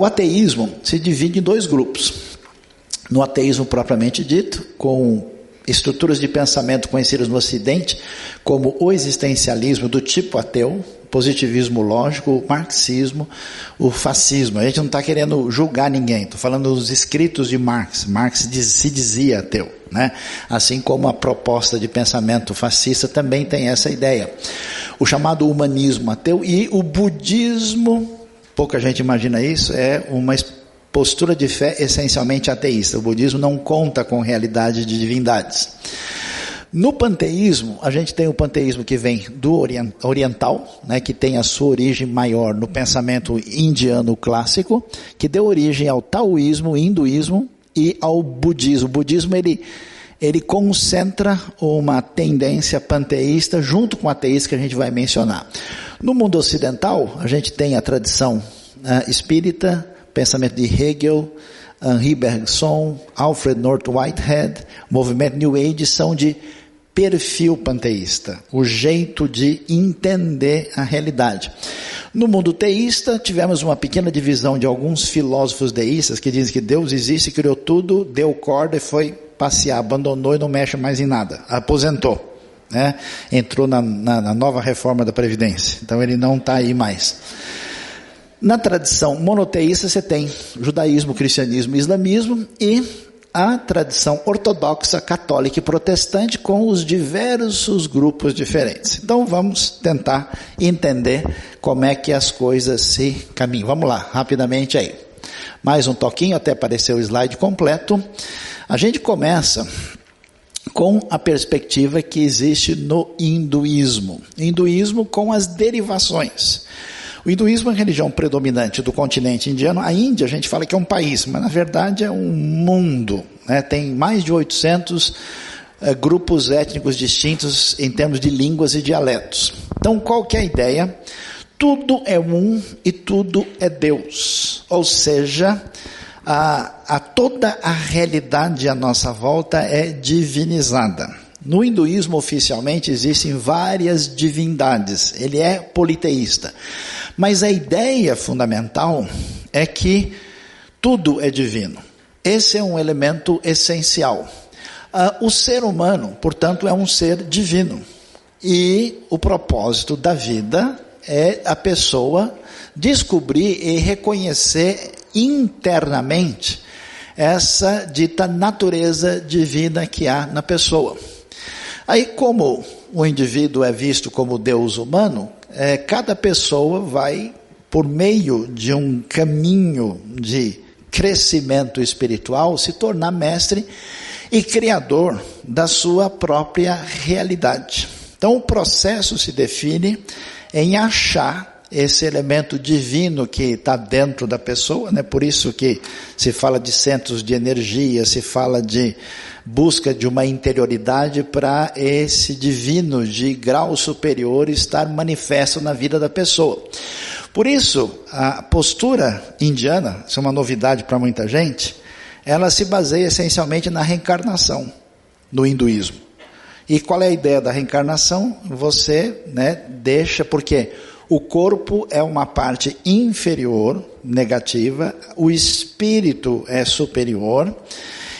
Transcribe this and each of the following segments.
o ateísmo se divide em dois grupos. No ateísmo propriamente dito, com estruturas de pensamento conhecidas no Ocidente como o existencialismo do tipo ateu, positivismo lógico, o marxismo, o fascismo. A gente não está querendo julgar ninguém, estou falando dos escritos de Marx. Marx diz, se dizia ateu, né? assim como a proposta de pensamento fascista também tem essa ideia. O chamado humanismo ateu e o budismo, pouca gente imagina isso, é uma postura de fé essencialmente ateísta. O budismo não conta com realidade de divindades. No panteísmo, a gente tem o panteísmo que vem do oriental, né, que tem a sua origem maior no pensamento indiano clássico, que deu origem ao taoísmo, hinduísmo e ao budismo. O budismo ele ele concentra uma tendência panteísta junto com a ateísta que a gente vai mencionar. No mundo ocidental, a gente tem a tradição uh, espírita, pensamento de Hegel, Henri Bergson, Alfred North Whitehead, movimento New Age são de perfil panteísta, o jeito de entender a realidade. No mundo teísta, tivemos uma pequena divisão de alguns filósofos deístas que dizem que Deus existe, criou tudo, deu corda e foi passear, abandonou e não mexe mais em nada, aposentou. Né? Entrou na, na, na nova reforma da Previdência, então ele não está aí mais. Na tradição monoteísta você tem judaísmo, cristianismo, islamismo e a tradição ortodoxa, católica e protestante com os diversos grupos diferentes. Então vamos tentar entender como é que as coisas se caminham. Vamos lá, rapidamente aí. Mais um toquinho até aparecer o slide completo. A gente começa com a perspectiva que existe no hinduísmo. Hinduísmo com as derivações. O hinduísmo é a religião predominante do continente indiano. A Índia, a gente fala que é um país, mas na verdade é um mundo. Né? Tem mais de 800 eh, grupos étnicos distintos em termos de línguas e dialetos. Então, qual que é a ideia? Tudo é um e tudo é Deus. Ou seja, a, a toda a realidade à nossa volta é divinizada. No hinduísmo, oficialmente, existem várias divindades. Ele é politeísta. Mas a ideia fundamental é que tudo é divino. Esse é um elemento essencial. Uh, o ser humano, portanto, é um ser divino. E o propósito da vida é a pessoa descobrir e reconhecer internamente essa dita natureza divina que há na pessoa. Aí, como o indivíduo é visto como Deus humano, é, cada pessoa vai, por meio de um caminho de crescimento espiritual, se tornar mestre e criador da sua própria realidade. Então o processo se define em achar esse elemento divino que está dentro da pessoa, né? Por isso que se fala de centros de energia, se fala de busca de uma interioridade para esse divino de grau superior estar manifesto na vida da pessoa. Por isso, a postura indiana, isso é uma novidade para muita gente, ela se baseia essencialmente na reencarnação, no hinduísmo. E qual é a ideia da reencarnação? Você né, deixa, porque o corpo é uma parte inferior, negativa, o espírito é superior,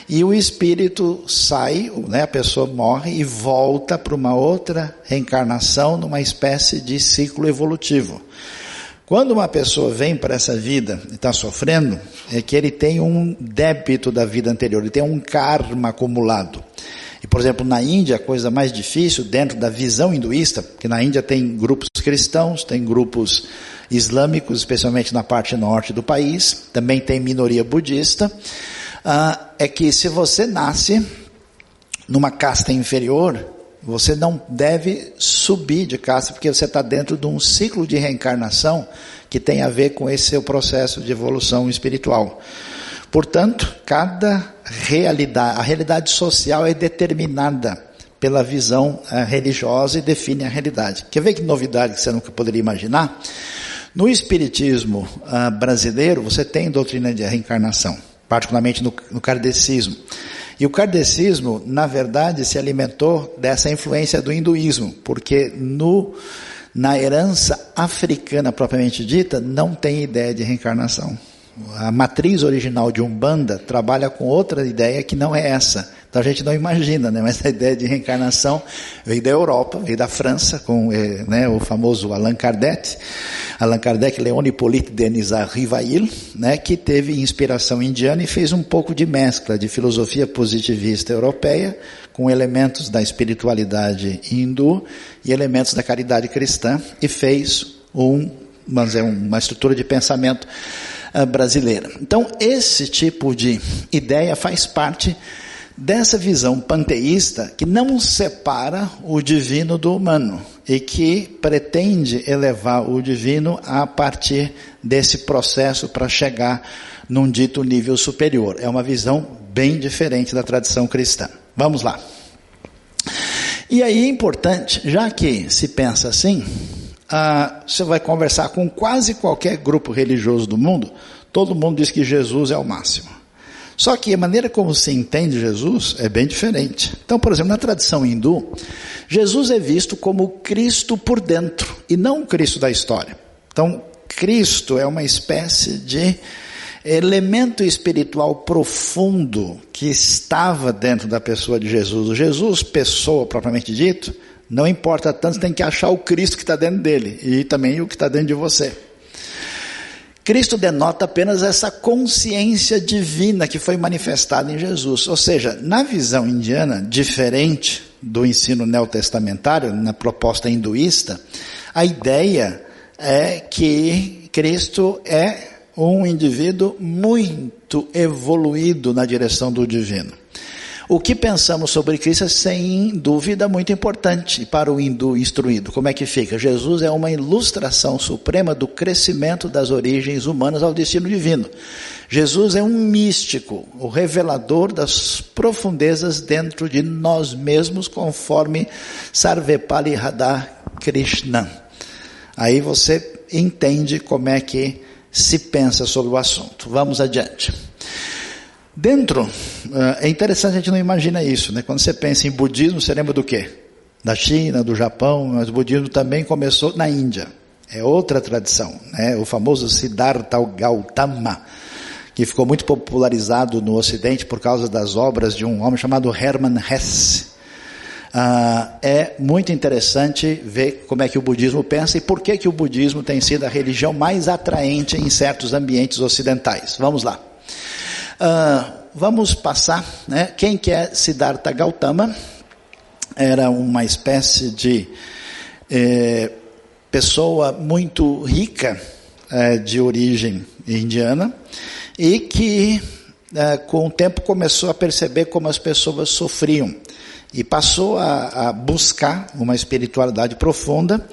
e o espírito sai, né, a pessoa morre e volta para uma outra reencarnação numa espécie de ciclo evolutivo. Quando uma pessoa vem para essa vida e está sofrendo, é que ele tem um débito da vida anterior, ele tem um karma acumulado. Por exemplo, na Índia, a coisa mais difícil, dentro da visão hinduísta, que na Índia tem grupos cristãos, tem grupos islâmicos, especialmente na parte norte do país, também tem minoria budista, ah, é que se você nasce numa casta inferior, você não deve subir de casta, porque você está dentro de um ciclo de reencarnação que tem a ver com esse seu processo de evolução espiritual. Portanto, cada realidade, a realidade social é determinada pela visão uh, religiosa e define a realidade. Quer ver que novidade que você nunca poderia imaginar? No espiritismo uh, brasileiro, você tem doutrina de reencarnação particularmente no, no kardecismo. E o kardecismo, na verdade, se alimentou dessa influência do hinduísmo, porque no, na herança africana propriamente dita, não tem ideia de reencarnação. A matriz original de Umbanda trabalha com outra ideia que não é essa. Então a gente não imagina, né? Mas a ideia de reencarnação veio da Europa, veio da França, com eh, né, o famoso Allan Kardec, Allan Kardec, Leon Hippolyte Denis Rivail, né, que teve inspiração indiana e fez um pouco de mescla de filosofia positivista europeia com elementos da espiritualidade hindu e elementos da caridade cristã e fez um, vamos dizer, uma estrutura de pensamento brasileira. Então esse tipo de ideia faz parte dessa visão panteísta que não separa o divino do humano e que pretende elevar o divino a partir desse processo para chegar num dito nível superior. É uma visão bem diferente da tradição cristã. Vamos lá. E aí é importante, já que se pensa assim, ah, você vai conversar com quase qualquer grupo religioso do mundo, todo mundo diz que Jesus é o máximo. Só que a maneira como se entende Jesus é bem diferente. Então, por exemplo, na tradição hindu, Jesus é visto como Cristo por dentro e não o Cristo da história. Então, Cristo é uma espécie de elemento espiritual profundo que estava dentro da pessoa de Jesus. O Jesus, pessoa propriamente dito, não importa tanto, tem que achar o Cristo que está dentro dele e também o que está dentro de você. Cristo denota apenas essa consciência divina que foi manifestada em Jesus. Ou seja, na visão indiana, diferente do ensino neotestamentário, na proposta hinduísta, a ideia é que Cristo é um indivíduo muito evoluído na direção do divino. O que pensamos sobre Cristo é sem dúvida muito importante para o hindu instruído. Como é que fica? Jesus é uma ilustração suprema do crescimento das origens humanas ao destino divino. Jesus é um místico, o revelador das profundezas dentro de nós mesmos, conforme Sarvepali Radha Krishna. Aí você entende como é que se pensa sobre o assunto. Vamos adiante. Dentro, eh, é interessante a gente não imagina isso, né? Quando você pensa em budismo, você lembra do quê? Da China, do Japão, mas o budismo também começou na Índia. É outra tradição, né? O famoso Siddhartha Gautama, que ficou muito popularizado no Ocidente por causa das obras de um homem chamado Hermann Hesse. Ah, é muito interessante ver como é que o budismo pensa e por que que o budismo tem sido a religião mais atraente em certos ambientes ocidentais. Vamos lá. Uh, vamos passar, né? Quem que é Siddhartha Gautama? Era uma espécie de eh, pessoa muito rica, eh, de origem indiana, e que eh, com o tempo começou a perceber como as pessoas sofriam e passou a, a buscar uma espiritualidade profunda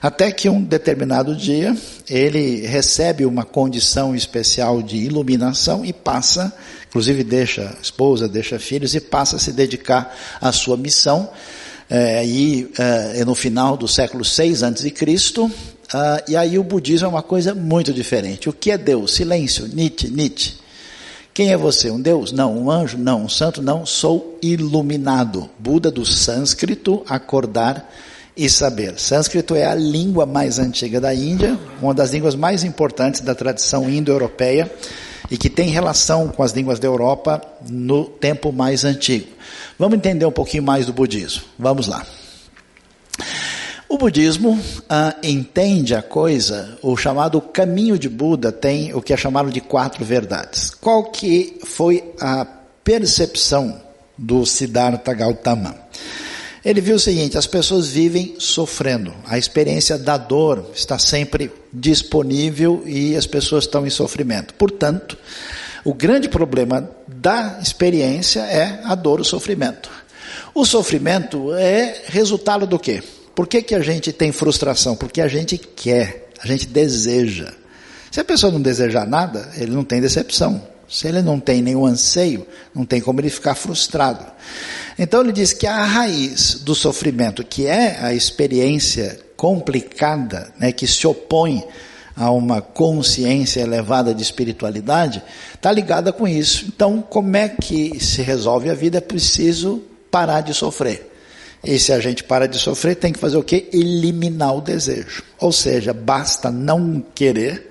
até que um determinado dia ele recebe uma condição especial de iluminação e passa, inclusive deixa esposa, deixa filhos e passa a se dedicar à sua missão. É, e é, no final do século 6 a.C., Uh, e aí o budismo é uma coisa muito diferente. O que é Deus? Silêncio, Nietzsche, Nietzsche. Quem é você? Um Deus? Não. Um anjo? Não. Um santo? Não. Sou iluminado. Buda do sânscrito, acordar e saber. Sânscrito é a língua mais antiga da Índia, uma das línguas mais importantes da tradição indo-europeia e que tem relação com as línguas da Europa no tempo mais antigo. Vamos entender um pouquinho mais do budismo. Vamos lá. O budismo ah, entende a coisa, o chamado caminho de Buda tem o que é chamado de quatro verdades. Qual que foi a percepção do Siddhartha Gautama? Ele viu o seguinte: as pessoas vivem sofrendo, a experiência da dor está sempre disponível e as pessoas estão em sofrimento. Portanto, o grande problema da experiência é a dor, o sofrimento. O sofrimento é resultado do quê? Por que, que a gente tem frustração? Porque a gente quer, a gente deseja. Se a pessoa não desejar nada, ele não tem decepção. Se ele não tem nenhum anseio, não tem como ele ficar frustrado. Então ele diz que a raiz do sofrimento, que é a experiência complicada, né, que se opõe a uma consciência elevada de espiritualidade, está ligada com isso. Então, como é que se resolve a vida? É preciso parar de sofrer. E se a gente para de sofrer, tem que fazer o quê? Eliminar o desejo. Ou seja, basta não querer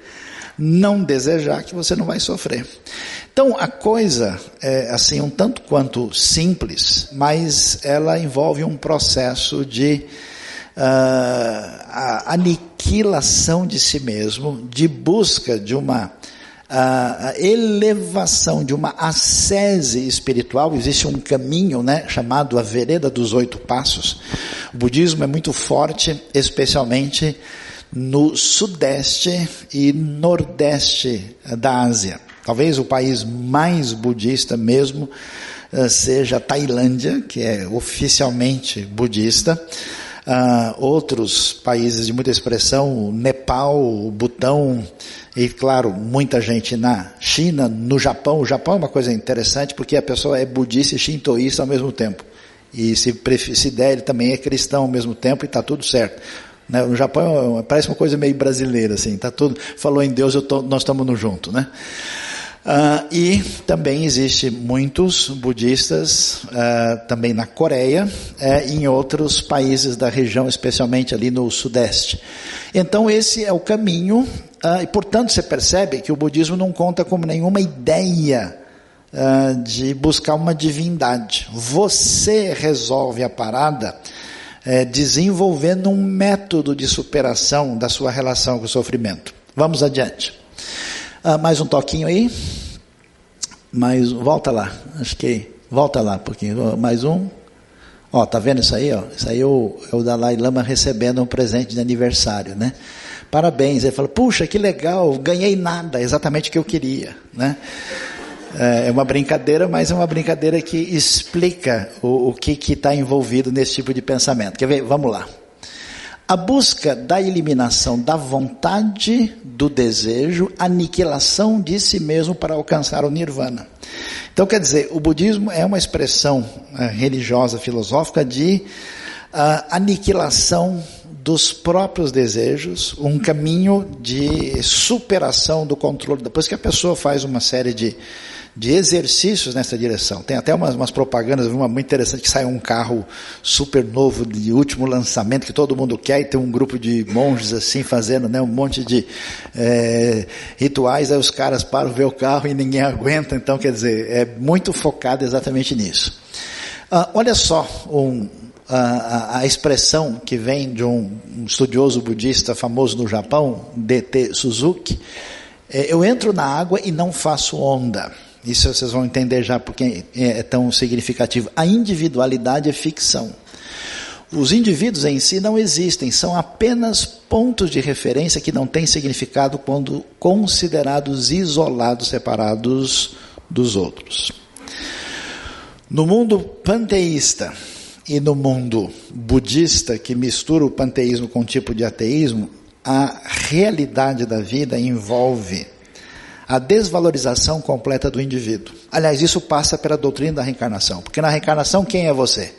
não desejar que você não vai sofrer. Então a coisa é assim um tanto quanto simples, mas ela envolve um processo de uh, aniquilação de si mesmo, de busca de uma a elevação de uma ascese espiritual, existe um caminho né, chamado a vereda dos oito passos. O budismo é muito forte, especialmente no sudeste e nordeste da Ásia. Talvez o país mais budista mesmo eh, seja a Tailândia, que é oficialmente budista. Uh, outros países de muita expressão, Nepal, Butão, e claro, muita gente na China, no Japão. O Japão é uma coisa interessante porque a pessoa é budista e shintoísta ao mesmo tempo. E se, se der, ele também é cristão ao mesmo tempo e está tudo certo. Né? No Japão parece uma coisa meio brasileira, assim, tá tudo, falou em Deus, tô, nós estamos no junto, né? Uh, e também existe muitos budistas uh, também na Coreia uh, e em outros países da região, especialmente ali no sudeste. Então esse é o caminho ah, e portanto você percebe que o budismo não conta como nenhuma ideia de buscar uma divindade. Você resolve a parada eh, desenvolvendo um método de superação da sua relação com o sofrimento. Vamos adiante. Ah, mais um toquinho aí. Mais, volta lá. Acho que volta lá pouquinho. Mais um. Ó, tá vendo isso aí? Ó? Isso aí é o, é o Dalai Lama recebendo um presente de aniversário, né? Parabéns. Ele fala, puxa, que legal, ganhei nada, exatamente o que eu queria, né? É, é uma brincadeira, mas é uma brincadeira que explica o, o que está envolvido nesse tipo de pensamento. Quer ver? Vamos lá a busca da eliminação da vontade, do desejo, aniquilação de si mesmo para alcançar o nirvana. Então, quer dizer, o budismo é uma expressão uh, religiosa, filosófica de uh, aniquilação dos próprios desejos, um caminho de superação do controle. Depois que a pessoa faz uma série de de exercícios nessa direção. Tem até umas, umas propagandas, uma muito interessante, que sai um carro super novo, de último lançamento, que todo mundo quer, e tem um grupo de monges assim, fazendo né, um monte de é, rituais, aí os caras param ver o carro e ninguém aguenta, então quer dizer, é muito focado exatamente nisso. Ah, olha só um, a, a, expressão que vem de um, um estudioso budista famoso no Japão, D.T. Suzuki, é, eu entro na água e não faço onda. Isso vocês vão entender já porque é tão significativo. A individualidade é ficção. Os indivíduos em si não existem, são apenas pontos de referência que não têm significado quando considerados isolados, separados dos outros. No mundo panteísta e no mundo budista, que mistura o panteísmo com um tipo de ateísmo, a realidade da vida envolve a desvalorização completa do indivíduo. Aliás, isso passa pela doutrina da reencarnação, porque na reencarnação quem é você?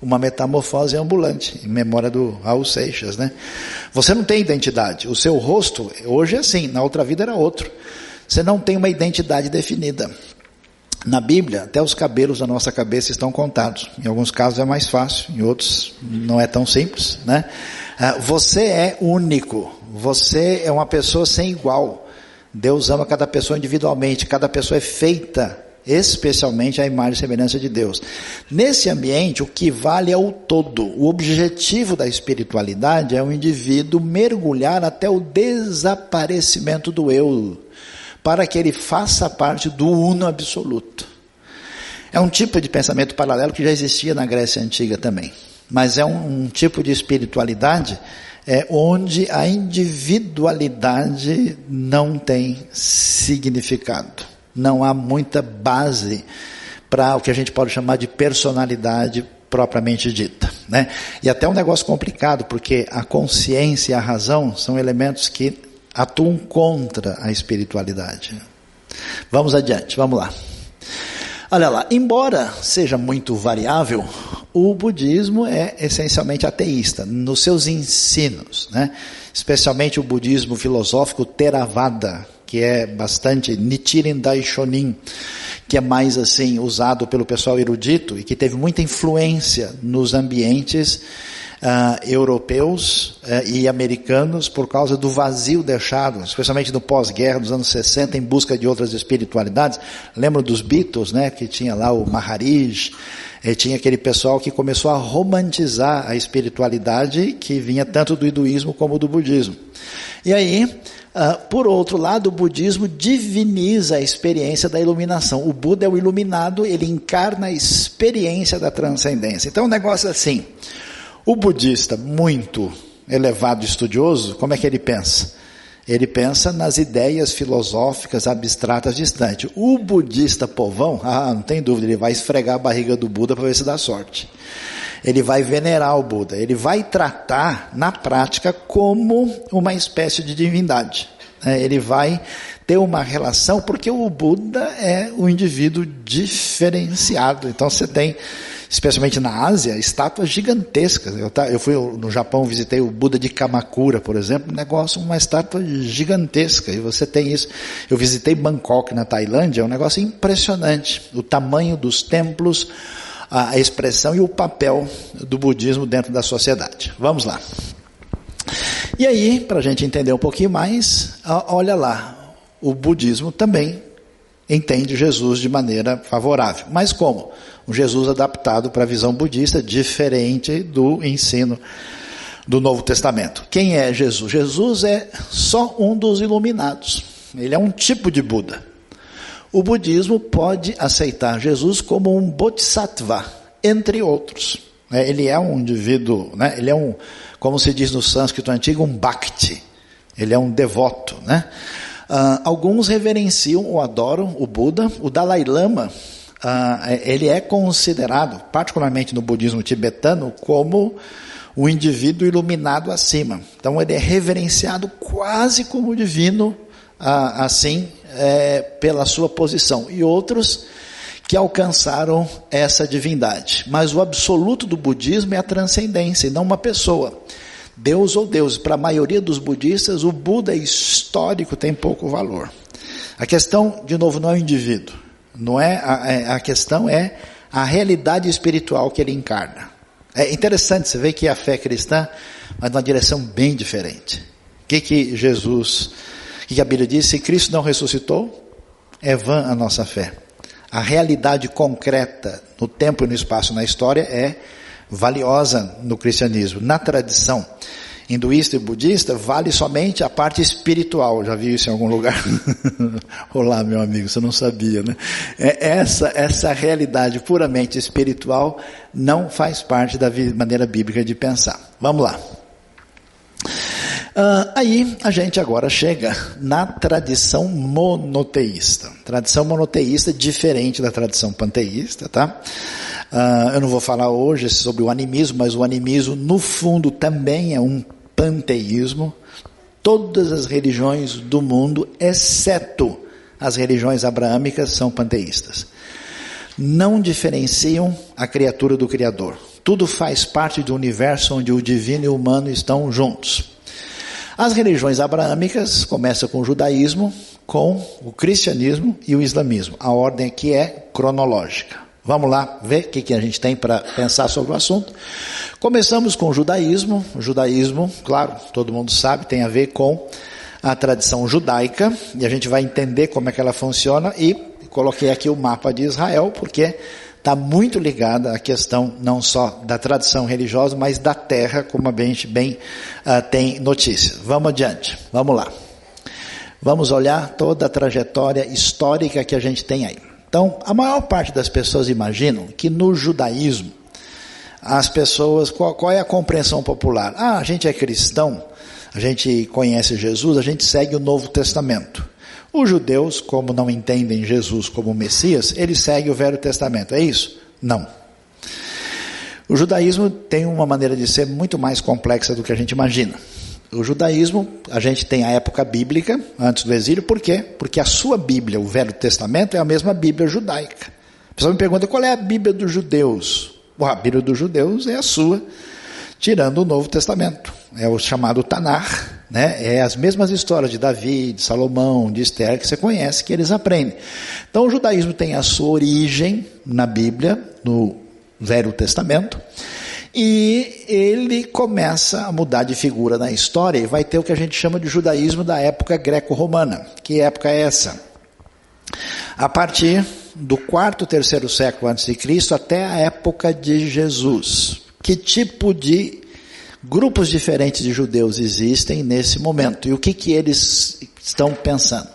Uma metamorfose ambulante, em memória do Raul Seixas, né? Você não tem identidade. O seu rosto hoje é assim, na outra vida era outro. Você não tem uma identidade definida. Na Bíblia, até os cabelos da nossa cabeça estão contados. Em alguns casos é mais fácil, em outros não é tão simples, né? Ah, você é único. Você é uma pessoa sem igual. Deus ama cada pessoa individualmente, cada pessoa é feita especialmente à imagem e semelhança de Deus. Nesse ambiente, o que vale é o todo. O objetivo da espiritualidade é o indivíduo mergulhar até o desaparecimento do eu, para que ele faça parte do uno absoluto. É um tipo de pensamento paralelo que já existia na Grécia Antiga também, mas é um, um tipo de espiritualidade é onde a individualidade não tem significado. Não há muita base para o que a gente pode chamar de personalidade propriamente dita. Né? E até um negócio complicado, porque a consciência e a razão são elementos que atuam contra a espiritualidade. Vamos adiante, vamos lá. Olha lá, embora seja muito variável, o budismo é essencialmente ateísta nos seus ensinos, né? especialmente o budismo filosófico Theravada, que é bastante Nichiren Daishonin, que é mais assim usado pelo pessoal erudito e que teve muita influência nos ambientes uh, europeus uh, e americanos por causa do vazio deixado, especialmente no pós-guerra dos anos 60, em busca de outras espiritualidades. Lembro dos Beatles, né, que tinha lá o Maharaj, e tinha aquele pessoal que começou a romantizar a espiritualidade que vinha tanto do hinduísmo como do budismo. E aí, uh, por outro lado, o budismo diviniza a experiência da iluminação. O Buda é o iluminado, ele encarna a experiência da transcendência. Então, o um negócio é assim. O budista, muito elevado estudioso, como é que ele pensa? Ele pensa nas ideias filosóficas abstratas distantes. O budista povão, ah, não tem dúvida, ele vai esfregar a barriga do Buda para ver se dá sorte. Ele vai venerar o Buda, ele vai tratar na prática como uma espécie de divindade. É, ele vai ter uma relação, porque o Buda é um indivíduo diferenciado. Então você tem especialmente na Ásia, estátuas gigantescas. Eu, tá, eu fui no Japão, visitei o Buda de Kamakura, por exemplo, um negócio, uma estátua gigantesca. E você tem isso. Eu visitei Bangkok, na Tailândia, é um negócio impressionante. O tamanho dos templos, a expressão e o papel do budismo dentro da sociedade. Vamos lá. E aí, para a gente entender um pouquinho mais, olha lá, o budismo também entende Jesus de maneira favorável. Mas como? Um Jesus adaptado para a visão budista, diferente do ensino do Novo Testamento. Quem é Jesus? Jesus é só um dos iluminados. Ele é um tipo de Buda. O budismo pode aceitar Jesus como um bodhisattva, entre outros. É, ele é um indivíduo, né? ele é um, como se diz no sânscrito antigo, um bhakti. Ele é um devoto, né? Uh, alguns reverenciam ou adoram o Buda. O Dalai Lama, uh, ele é considerado, particularmente no budismo tibetano, como o indivíduo iluminado acima. Então ele é reverenciado quase como divino, uh, assim, é, pela sua posição. E outros que alcançaram essa divindade. Mas o absoluto do budismo é a transcendência, e não uma pessoa. Deus ou Deus. Para a maioria dos budistas, o Buda histórico tem pouco valor. A questão, de novo, não é o indivíduo. Não é a, é, a questão é a realidade espiritual que ele encarna. É interessante, você vê que a fé cristã vai numa direção bem diferente. O que, que Jesus, o que a Bíblia diz? Se Cristo não ressuscitou, é vã a nossa fé. A realidade concreta no tempo e no espaço na história é valiosa no cristianismo. Na tradição hinduísta e budista, vale somente a parte espiritual. Já viu isso em algum lugar? Olá, meu amigo, você não sabia, né? É essa, essa realidade puramente espiritual não faz parte da maneira bíblica de pensar. Vamos lá. Uh, aí a gente agora chega na tradição monoteísta. Tradição monoteísta diferente da tradição panteísta, tá? Uh, eu não vou falar hoje sobre o animismo, mas o animismo, no fundo, também é um panteísmo. Todas as religiões do mundo, exceto as religiões abraâmicas, são panteístas. Não diferenciam a criatura do Criador. Tudo faz parte do universo onde o divino e o humano estão juntos. As religiões abraâmicas começam com o judaísmo, com o cristianismo e o islamismo. A ordem aqui é cronológica. Vamos lá ver o que, que a gente tem para pensar sobre o assunto. Começamos com o judaísmo. O judaísmo, claro, todo mundo sabe, tem a ver com a tradição judaica, e a gente vai entender como é que ela funciona, e coloquei aqui o mapa de Israel, porque está muito ligada à questão não só da tradição religiosa, mas da terra, como a gente bem uh, tem notícias. Vamos adiante, vamos lá. Vamos olhar toda a trajetória histórica que a gente tem aí. Então, a maior parte das pessoas imaginam que no judaísmo, as pessoas, qual, qual, é a compreensão popular? Ah, a gente é cristão, a gente conhece Jesus, a gente segue o Novo Testamento. Os judeus, como não entendem Jesus como Messias, eles seguem o Velho Testamento. É isso? Não. O judaísmo tem uma maneira de ser muito mais complexa do que a gente imagina. O judaísmo, a gente tem a época bíblica, antes do exílio, por quê? Porque a sua Bíblia, o Velho Testamento, é a mesma Bíblia judaica. A pessoa me pergunta qual é a Bíblia dos judeus. Bom, a Bíblia dos judeus é a sua, tirando o Novo Testamento. É o chamado Tanar, né? É as mesmas histórias de Davi, de Salomão, de Esther, que você conhece, que eles aprendem. Então o judaísmo tem a sua origem na Bíblia, no Velho Testamento, E ele começa a mudar de figura na história e vai ter o que a gente chama de judaísmo da época greco-romana. Que época é essa? A partir do quarto, terceiro século antes de Cristo até a época de Jesus. Que tipo de grupos diferentes de judeus existem nesse momento e o que que eles estão pensando?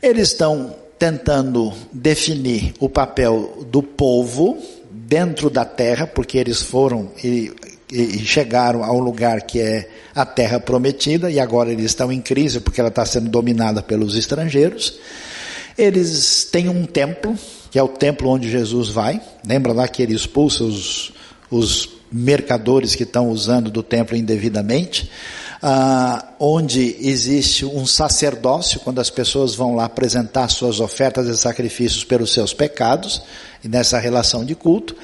Eles estão tentando definir o papel do povo dentro da terra, porque eles foram e, e chegaram ao lugar que é a terra prometida e agora eles estão em crise porque ela está sendo dominada pelos estrangeiros. Eles têm um templo, que é o templo onde Jesus vai. Lembra lá que ele expulsa os, os mercadores que estão usando do templo indevidamente? ah, onde existe um sacerdócio, quando as pessoas vão lá apresentar suas ofertas e sacrifícios pelos seus pecados, e nessa relação de culto.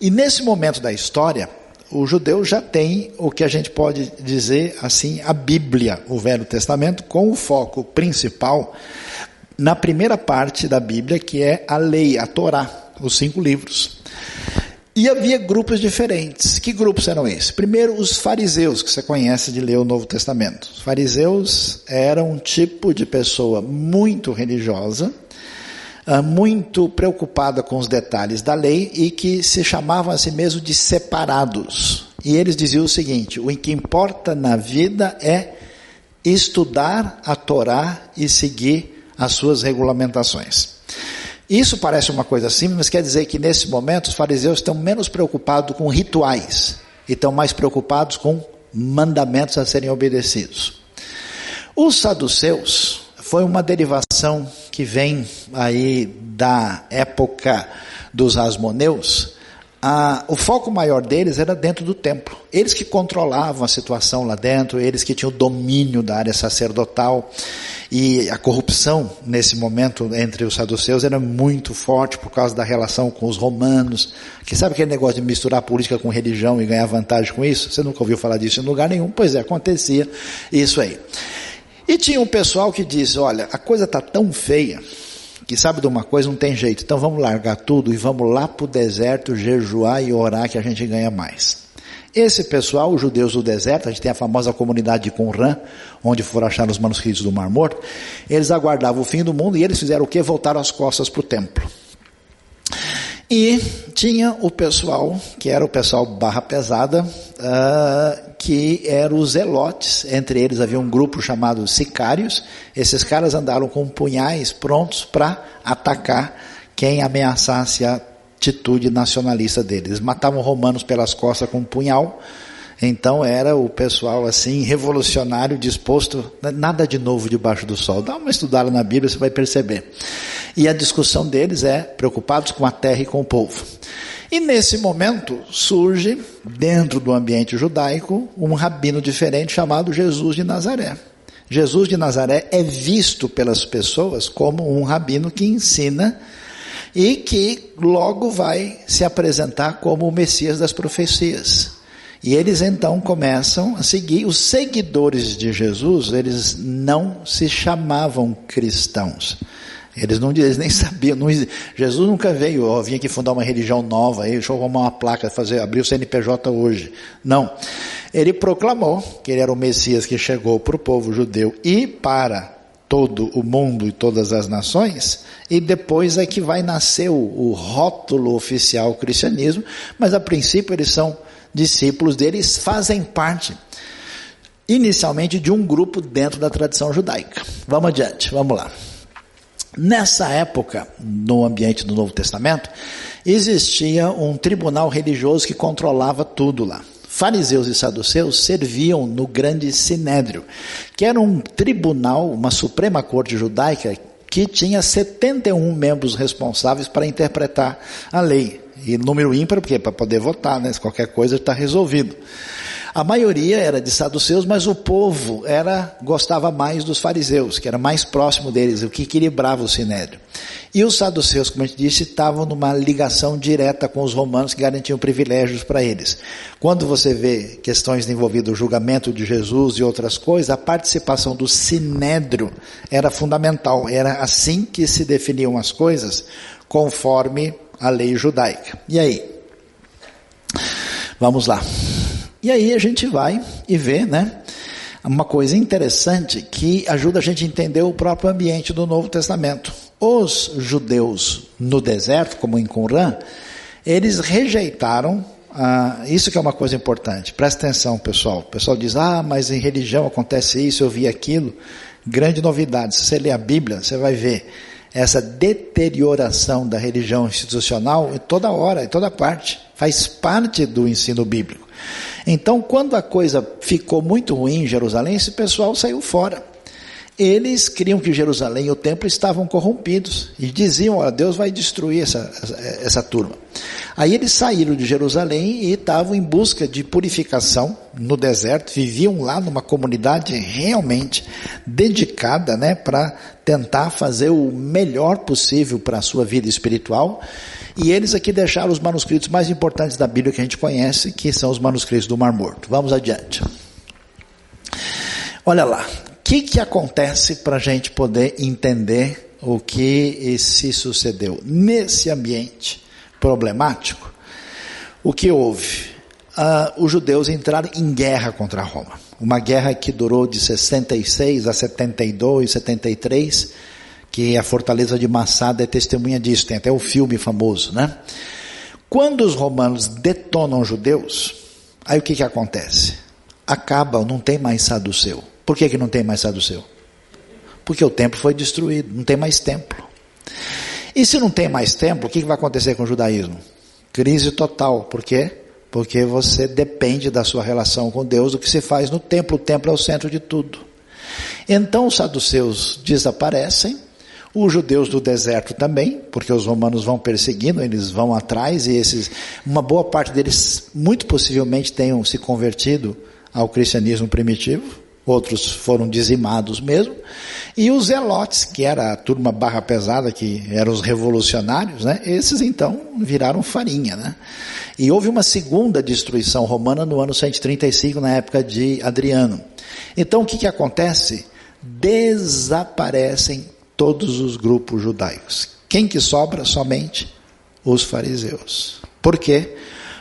E nesse momento da história, o judeu já tem o que a gente pode dizer assim, a Bíblia, o Velho Testamento, com o foco principal na primeira parte da Bíblia, que é a lei, a Torá, os cinco livros. E havia grupos diferentes. Que grupos eram esses? Primeiro, os fariseus, que você conhece de ler o Novo Testamento. Os fariseus eram um tipo de pessoa muito religiosa, ah, muito preocupada com os detalhes da lei e que se chamavam a si mesmos de separados. E eles diziam o seguinte: o que importa na vida é estudar a Torá e seguir as suas regulamentações. Isso parece uma coisa simples, mas quer dizer que nesse momento os fariseus estão menos preocupados com rituais e estão mais preocupados com mandamentos a serem obedecidos. Os saduceus foi uma derivação que vem aí da época dos asmoneus, ah, o foco maior deles era dentro do templo. Eles que controlavam a situação lá dentro, eles que tinham o domínio da área sacerdotal. E a corrupção, nesse momento, entre os saduceus era muito forte por causa da relação com os romanos. Que sabe aquele negócio de misturar política com religião e ganhar vantagem com isso? Você nunca ouviu falar disso em lugar nenhum? Pois é, acontecia isso aí. E tinha um pessoal que disse, olha, a coisa está tão feia que sabe de uma coisa, não tem jeito. Então vamos largar tudo e vamos lá para o deserto jejuar e orar que a gente ganha mais. Esse pessoal, os judeus do deserto, a gente tem a famosa comunidade de Qumran, onde foram achar os manuscritos do Mar Morto, eles aguardavam o fim do mundo e eles fizeram o que? Voltaram as costas para o templo. E tinha o pessoal, que era o pessoal barra pesada, uh, que eram os zelotes. Entre eles havia um grupo chamado sicários. Esses caras andaram com punhais prontos para atacar quem ameaçasse a atitude nacionalista deles. Matavam romanos pelas costas com um punhal então era o pessoal assim, revolucionário, disposto, nada de novo debaixo do sol. Dá uma estudada na Bíblia, você vai perceber. E a discussão deles é preocupados com a terra e com o povo. E nesse momento surge, dentro do ambiente judaico, um rabino diferente chamado Jesus de Nazaré. Jesus de Nazaré é visto pelas pessoas como um rabino que ensina e que logo vai se apresentar como o Messias das profecias. E eles então começam a seguir. Os seguidores de Jesus, eles não se chamavam cristãos. Eles não eles nem sabiam. Não, Jesus nunca veio, ó, vinha aqui fundar uma religião nova, aí, deixa eu arrumar uma placa, fazer, abrir o CNPJ hoje. Não. Ele proclamou que ele era o Messias que chegou para o povo judeu e para todo o mundo e todas as nações, e depois é que vai nascer o, o rótulo oficial cristianismo, mas a princípio eles são discípulos deles fazem parte inicialmente de um grupo dentro da tradição judaica. Vamos adiante, vamos lá. Nessa época, no ambiente do Novo Testamento, existia um tribunal religioso que controlava tudo lá. Fariseus e saduceus serviam no grande sinédrio, que era um tribunal, uma suprema corte judaica que tinha 71 membros responsáveis para interpretar a lei. E número ímpar, porque para poder votar, né? Qualquer coisa está resolvido. A maioria era de saduceus, mas o povo era gostava mais dos fariseus, que era mais próximo deles, o que equilibrava o sinédrio. E os saduceus, como a gente disse, estavam numa ligação direta com os romanos que garantiam privilégios para eles. Quando você vê questões envolvidas o julgamento de Jesus e outras coisas, a participação do sinédrio era fundamental. Era assim que se definiam as coisas, conforme a lei judaica. E aí? Vamos lá. E aí a gente vai e vê, né? Uma coisa interessante que ajuda a gente a entender o próprio ambiente do Novo Testamento. Os judeus no deserto, como em Qumran, eles rejeitaram ah, isso que é uma coisa importante. Presta atenção, pessoal. O pessoal diz: "Ah, mas em religião acontece isso, eu vi aquilo". Grande novidade. Se você ler a Bíblia, você vai ver essa deterioração da religião institucional em toda hora, em toda parte. Faz parte do ensino bíblico. Então, quando a coisa ficou muito ruim em Jerusalém, esse pessoal saiu fora. Eles criam que Jerusalém e o templo estavam corrompidos e diziam: oh, Deus vai destruir essa, essa, essa turma. Aí eles saíram de Jerusalém e estavam em busca de purificação no deserto, viviam lá numa comunidade realmente dedicada né, para tentar fazer o melhor possível para a sua vida espiritual. E eles aqui deixaram os manuscritos mais importantes da Bíblia que a gente conhece, que são os manuscritos do Mar Morto. Vamos adiante. Olha lá, que, que acontece para a gente poder entender o que se sucedeu nesse ambiente problemático? O que houve? Ah, os judeus entraram em guerra contra Roma. Uma guerra que durou de 66 a 72, 73, que a fortaleza de Massada é testemunha disso, tem até o filme famoso, né? Quando os romanos detonam os judeus, aí o que, que acontece? Acaba, não tem mais saduceu. Por que, que não tem mais saduceu? Porque o templo foi destruído, não tem mais templo. E se não tem mais templo, o que, que vai acontecer com o judaísmo? Crise total. Por quê? Porque você depende da sua relação com Deus, do que se faz no templo. O templo é o centro de tudo. Então os saduceus desaparecem, os judeus do deserto também, porque os romanos vão perseguindo, eles vão atrás e esses, uma boa parte deles muito possivelmente tenham se convertido ao cristianismo primitivo outros foram dizimados mesmo, e os zelotes, que era a turma barra pesada, que eram os revolucionários, né, esses então viraram farinha. Né? E houve uma segunda destruição romana no ano 135, na época de Adriano. Então o que, que acontece? Desaparecem todos os grupos judaicos. Quem que sobra? Somente os fariseus. Por quê?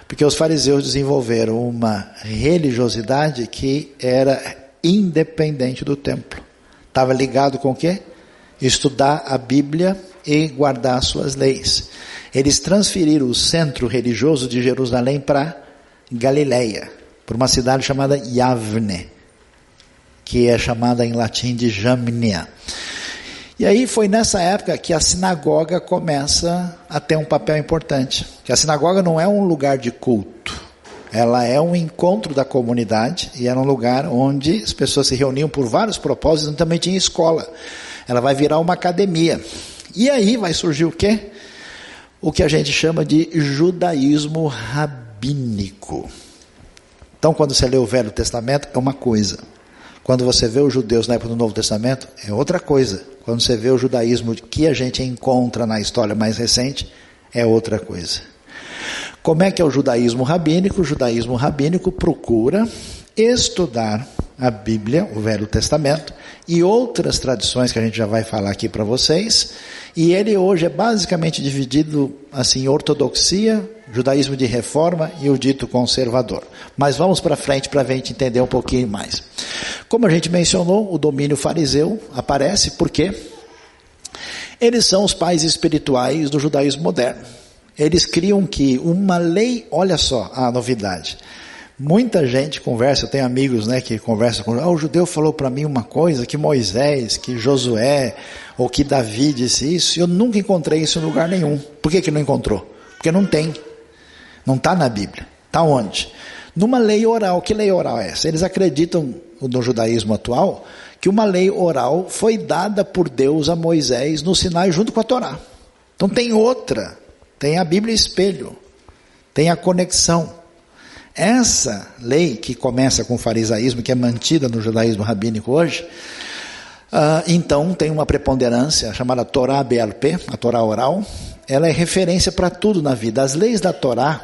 Porque os fariseus desenvolveram uma religiosidade que era independente do templo. Estava ligado com o quê? Estudar a Bíblia e guardar suas leis. Eles transferiram o centro religioso de Jerusalém para Galileia, para uma cidade chamada Yavne, que é chamada em latim de Jamnia. E aí foi nessa época que a sinagoga começa a ter um papel importante. Que a sinagoga não é um lugar de culto. Ela é um encontro da comunidade e era um lugar onde as pessoas se reuniam por vários propósitos também tinha escola. Ela vai virar uma academia. E aí vai surgir o quê? O que a gente chama de judaísmo rabínico. Então, quando você lê o Velho Testamento, é uma coisa. Quando você vê os judeus na época do Novo Testamento, é outra coisa. Quando você vê o judaísmo que a gente encontra na história mais recente, é outra coisa. Como é que é o judaísmo rabínico? O judaísmo rabínico procura estudar a Bíblia, o Velho Testamento e outras tradições que a gente já vai falar aqui para vocês. E ele hoje é basicamente dividido assim, ortodoxia, judaísmo de reforma e o dito conservador. Mas vamos para frente para a gente entender um pouquinho mais. Como a gente mencionou, o domínio fariseu aparece porque eles são os pais espirituais do judaísmo moderno. Eles criam que uma lei, olha só a novidade. Muita gente conversa, eu tenho amigos né, que conversam com, ah, o judeu falou para mim uma coisa, que Moisés, que Josué, ou que Davi disse isso, e eu nunca encontrei isso em lugar nenhum. Por que, que não encontrou? Porque não tem. Não está na Bíblia. Está onde? Numa lei oral. Que lei oral é essa? Eles acreditam, no judaísmo atual, que uma lei oral foi dada por Deus a Moisés no Sinai junto com a Torá. Então tem outra tem a Bíblia espelho, tem a conexão. Essa lei que começa com o farisaísmo, que é mantida no judaísmo rabínico hoje, uh, então tem uma preponderância chamada Torá BLP, a Torá oral. Ela é referência para tudo na vida. As leis da Torá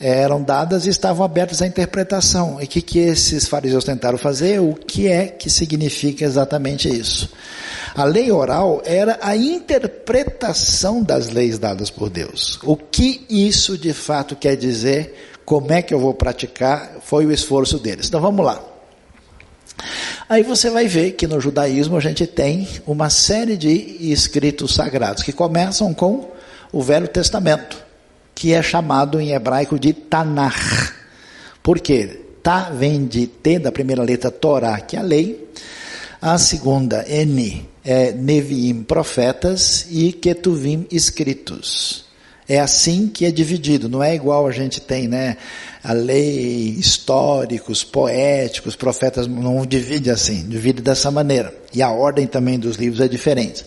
eram dadas e estavam abertas à interpretação. E o que, que esses fariseus tentaram fazer? O que é que significa exatamente isso? A lei oral era a interpretação das leis dadas por Deus. O que isso de fato quer dizer Como é que eu vou praticar? Foi o esforço deles. Então vamos lá. Aí você vai ver que no judaísmo a gente tem uma série de escritos sagrados que começam com o Velho Testamento, que é chamado em hebraico de Tanakh. Por quê? Ta vem de T, da primeira letra Torá, que é a lei. A segunda, N, é Neviim, profetas, e Ketuvim, escritos. É assim que é dividido, não é igual a gente tem, né? A lei, históricos, poéticos, profetas, não divide assim, divide dessa maneira. E a ordem também dos livros é diferente.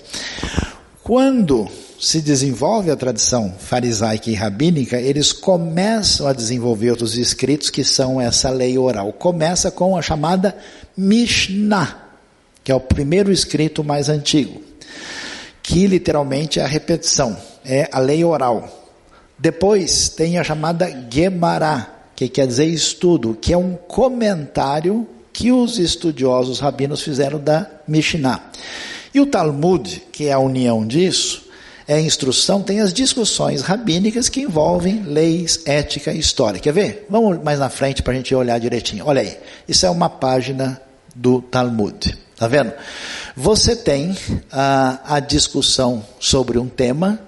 Quando se desenvolve a tradição farisaica e rabínica, eles começam a desenvolver outros escritos que são essa lei oral. Começa com a chamada Mishnah, que é o primeiro escrito mais antigo, que literalmente é a repetição é a lei oral. Depois tem a chamada Gemara, que quer dizer estudo, que é um comentário que os estudiosos rabinos fizeram da Mishnah. E o Talmud, que é a união disso, é instrução, tem as discussões rabínicas que envolvem leis, ética e história. Quer ver? Vamos mais na frente para a gente olhar direitinho. Olha aí, isso é uma página do Talmud. Tá vendo? Você tem a, a discussão sobre um tema,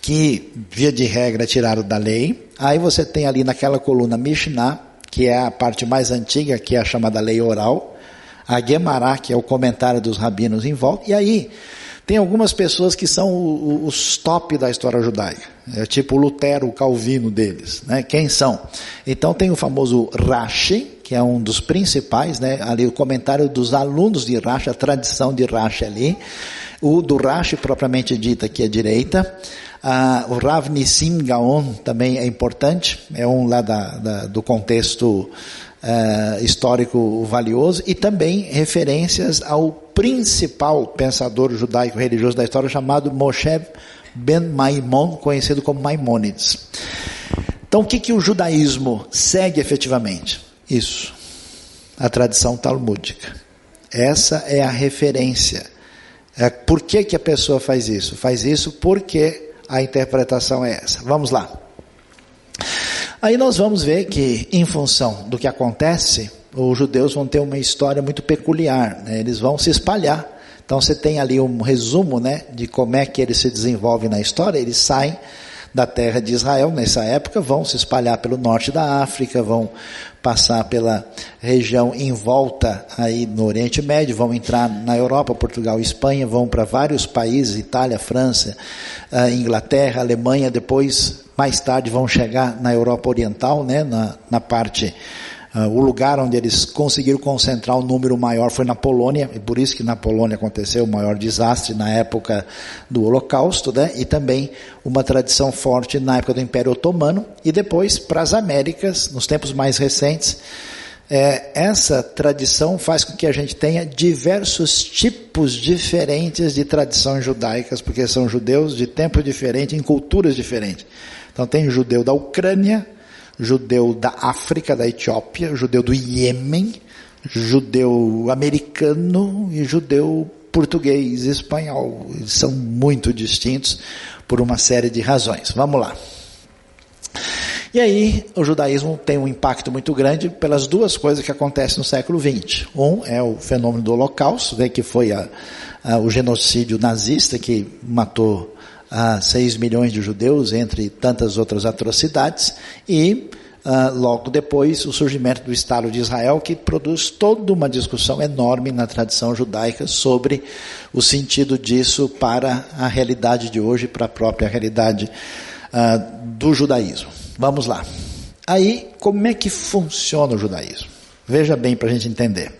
que, via de regra, é tirado da lei. Aí você tem ali naquela coluna Mishnah, que é a parte mais antiga, que é a chamada lei oral. A Gemara, que é o comentário dos rabinos em volta. E aí, tem algumas pessoas que são os top da história judaica. É tipo Lutero, Calvino deles. Né? Quem são? Então tem o famoso Rashi, que é um dos principais, né? ali o comentário dos alunos de Rashi, a tradição de Rashi ali. O do Rashi propriamente dita, que é direita. Ah, o Rav Nissim Gaon também é importante, é um lá da, da, do contexto ah, histórico valioso, e também referências ao principal pensador judaico religioso da história, chamado Moshe Ben Maimon, conhecido como Maimônides. Então, o que, que o judaísmo segue efetivamente? Isso, a tradição talmúdica. Essa é a referência. É, por que, que a pessoa faz isso? Faz isso porque a interpretação é essa. Vamos lá. Aí nós vamos ver que, em função do que acontece, os judeus vão ter uma história muito peculiar, né? eles vão se espalhar. Então você tem ali um resumo né, de como é que eles se desenvolvem na história, eles saem da terra de Israel. Nessa época, vão se espalhar pelo norte da África, vão passar pela região em volta aí no Oriente Médio, vão entrar na Europa, Portugal, Espanha, vão para vários países, Itália, França, ah, Inglaterra, Alemanha, depois, mais tarde, vão chegar na Europa Oriental, né, na, na parte o lugar onde eles conseguiram concentrar um número maior foi na Polônia, e por isso que na Polônia aconteceu o maior desastre na época do Holocausto, né? e também uma tradição forte na época do Império Otomano, e depois para as Américas, nos tempos mais recentes. É, essa tradição faz com que a gente tenha diversos tipos diferentes de tradições judaicas, porque são judeus de tempo diferente, em culturas diferentes. Então tem judeu da Ucrânia, judeu da África, da Etiópia, judeu do Iêmen, judeu americano e judeu português, espanhol. Eles são muito distintos por uma série de razões. Vamos lá. E aí, o judaísmo tem um impacto muito grande pelas duas coisas que acontecem no século XX. Um é o fenômeno do Holocausto, né, que foi a, a, o genocídio nazista que matou a 6 milhões de judeus, entre tantas outras atrocidades, e uh, logo depois o surgimento do Estado de Israel, que produz toda uma discussão enorme na tradição judaica sobre o sentido disso para a realidade de hoje, para a própria realidade uh, do judaísmo. Vamos lá. Aí, como é que funciona o judaísmo? Veja bem para a gente entender.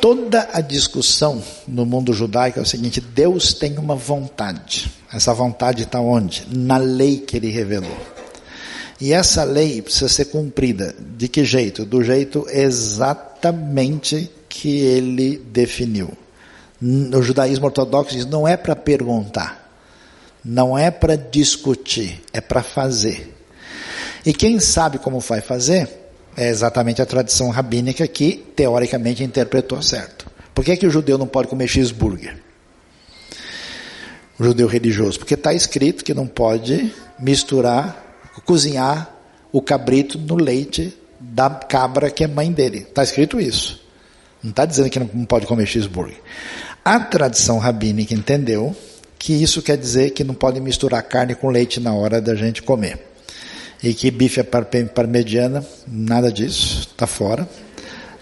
Toda a discussão no mundo judaico é o seguinte: Deus tem uma vontade. Essa vontade está onde? Na lei que ele revelou. E essa lei precisa ser cumprida. De que jeito? Do jeito exatamente que ele definiu. O judaísmo ortodoxo diz: não é para perguntar, não é para discutir, é para fazer. E quem sabe como vai fazer é exatamente a tradição rabínica que, teoricamente, interpretou certo. Por que, que o judeu não pode comer cheeseburger? O judeu religioso. Porque está escrito que não pode misturar, cozinhar o cabrito no leite da cabra que é mãe dele. Está escrito isso. Não está dizendo que não pode comer cheeseburger. A tradição rabínica entendeu que isso quer dizer que não pode misturar carne com leite na hora da gente comer. E que bife é parmegiana, nada disso, está fora.